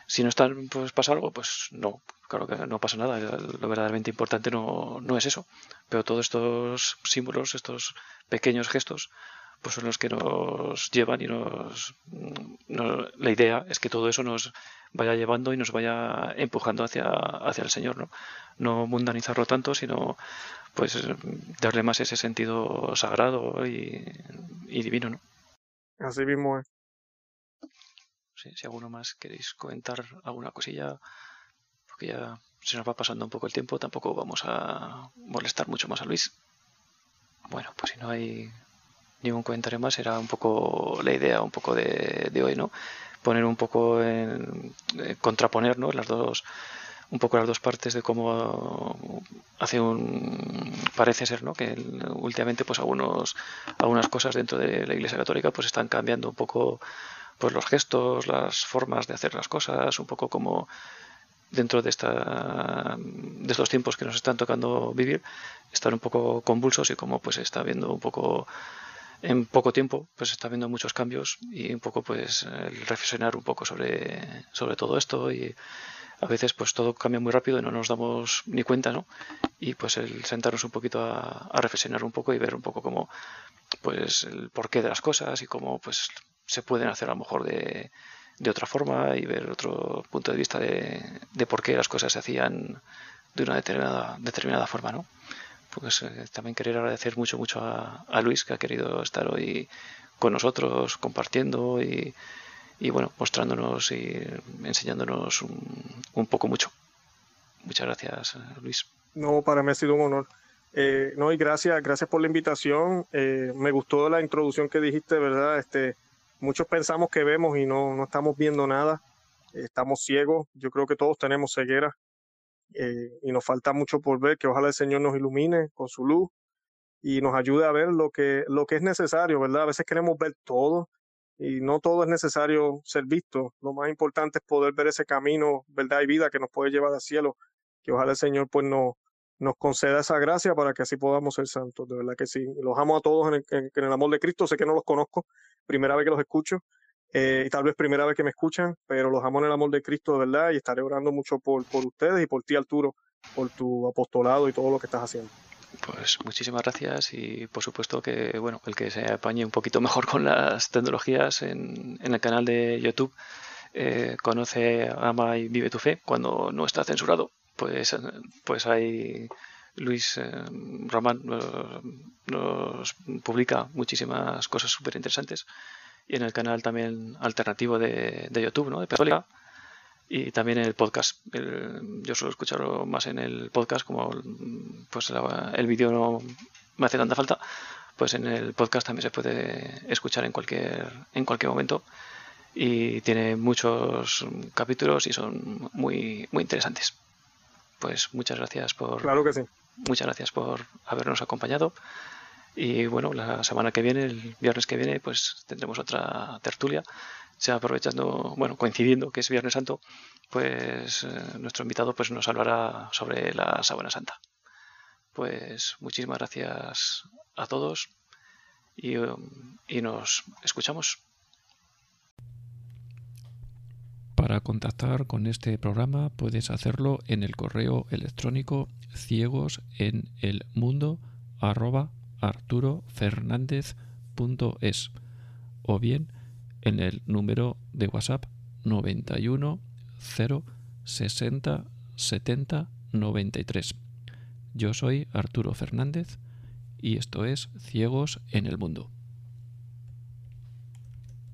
S1: Si no están, pues pasa algo, pues no, claro que no pasa nada. Lo verdaderamente importante no, no es eso. Pero todos estos símbolos, estos pequeños gestos, pues son los que nos llevan y nos, la idea es que todo eso nos vaya llevando y nos vaya empujando hacia, hacia el Señor, ¿no? No mundanizarlo tanto, sino pues darle más ese sentido sagrado y, divino, ¿no?
S3: Así mismo es.
S1: Sí, si alguno más queréis comentar alguna cosilla, porque ya se nos va pasando un poco el tiempo, tampoco vamos a molestar mucho más a Luis. Bueno, pues si no hay ningún comentario más, era un poco la idea un poco de, de hoy, ¿no? Poner un poco en, eh, contraponer, ¿no? Las dos un poco las dos partes de cómo hace un parece ser no que últimamente pues algunos algunas cosas dentro de la Iglesia Católica pues están cambiando un poco pues los gestos las formas de hacer las cosas un poco como dentro de esta de estos tiempos que nos están tocando vivir están un poco convulsos y como pues está viendo un poco en poco tiempo pues está viendo muchos cambios y un poco pues reflexionar un poco sobre sobre todo esto y a veces pues todo cambia muy rápido y no nos damos ni cuenta, ¿no? Y pues el sentarnos un poquito a, reflexionar un poco y ver un poco cómo, pues el porqué de las cosas y cómo pues se pueden hacer a lo mejor de, de otra forma y ver otro punto de vista de, de, por qué las cosas se hacían de una determinada, determinada forma, ¿no? Pues eh, también querer agradecer mucho, mucho a, Luis que ha querido estar hoy con nosotros compartiendo y, bueno, mostrándonos y enseñándonos un, poco mucho. Muchas gracias, Luis.
S3: No, para mí ha sido un honor. Eh, no, y gracias, gracias por la invitación. Eh, me gustó la introducción que dijiste, ¿verdad? Este, muchos pensamos que vemos y no, no estamos viendo nada. estamos ciegos. Yo creo que todos tenemos ceguera. Eh, y nos falta mucho por ver, que ojalá el Señor nos ilumine con su luz y nos ayude a ver lo que, lo que es necesario, ¿verdad? A veces queremos ver todo, y no todo es necesario ser visto. Lo más importante es poder ver ese camino, verdad y vida que nos puede llevar al cielo. Que ojalá el Señor pues nos, nos conceda esa gracia para que así podamos ser santos. De verdad que sí. Los amo a todos en el, amor de Cristo. Sé que no los conozco, primera vez que los escucho. Eh, y tal vez primera vez que me escuchan, pero los amo en el amor de Cristo, de verdad, y estaré orando mucho por, por ustedes y por ti, Arturo, por tu apostolado y todo lo que estás haciendo.
S1: Pues muchísimas gracias y por supuesto que bueno el que se apañe un poquito mejor con las tecnologías en, el canal de YouTube eh, conoce ama y vive tu fe cuando no está censurado pues pues hay Luis eh, Román nos, publica muchísimas cosas súper interesantes y en el canal también alternativo de, de YouTube ¿no? de Católica y también en el podcast. yo suelo escucharlo más en el podcast, como pues el vídeo no me hace tanta falta, pues en el podcast también se puede escuchar en cualquier, en cualquier momento y tiene muchos capítulos y son muy, muy interesantes. Pues muchas gracias por.
S3: Claro que sí.
S1: Muchas gracias por habernos acompañado. Y bueno, la semana que viene, el viernes que viene, pues tendremos otra tertulia sea aprovechando, bueno, coincidiendo que es Viernes Santo, pues eh, nuestro invitado pues nos hablará sobre la Sábana Santa. Pues muchísimas gracias a todos y, y nos escuchamos.
S2: Para contactar con este programa puedes hacerlo en el correo electrónico ciegos en el mundo arroba o bien en el número de WhatsApp 91 0 60 70 93. Yo soy Arturo Fernández y esto es Ciegos en el Mundo.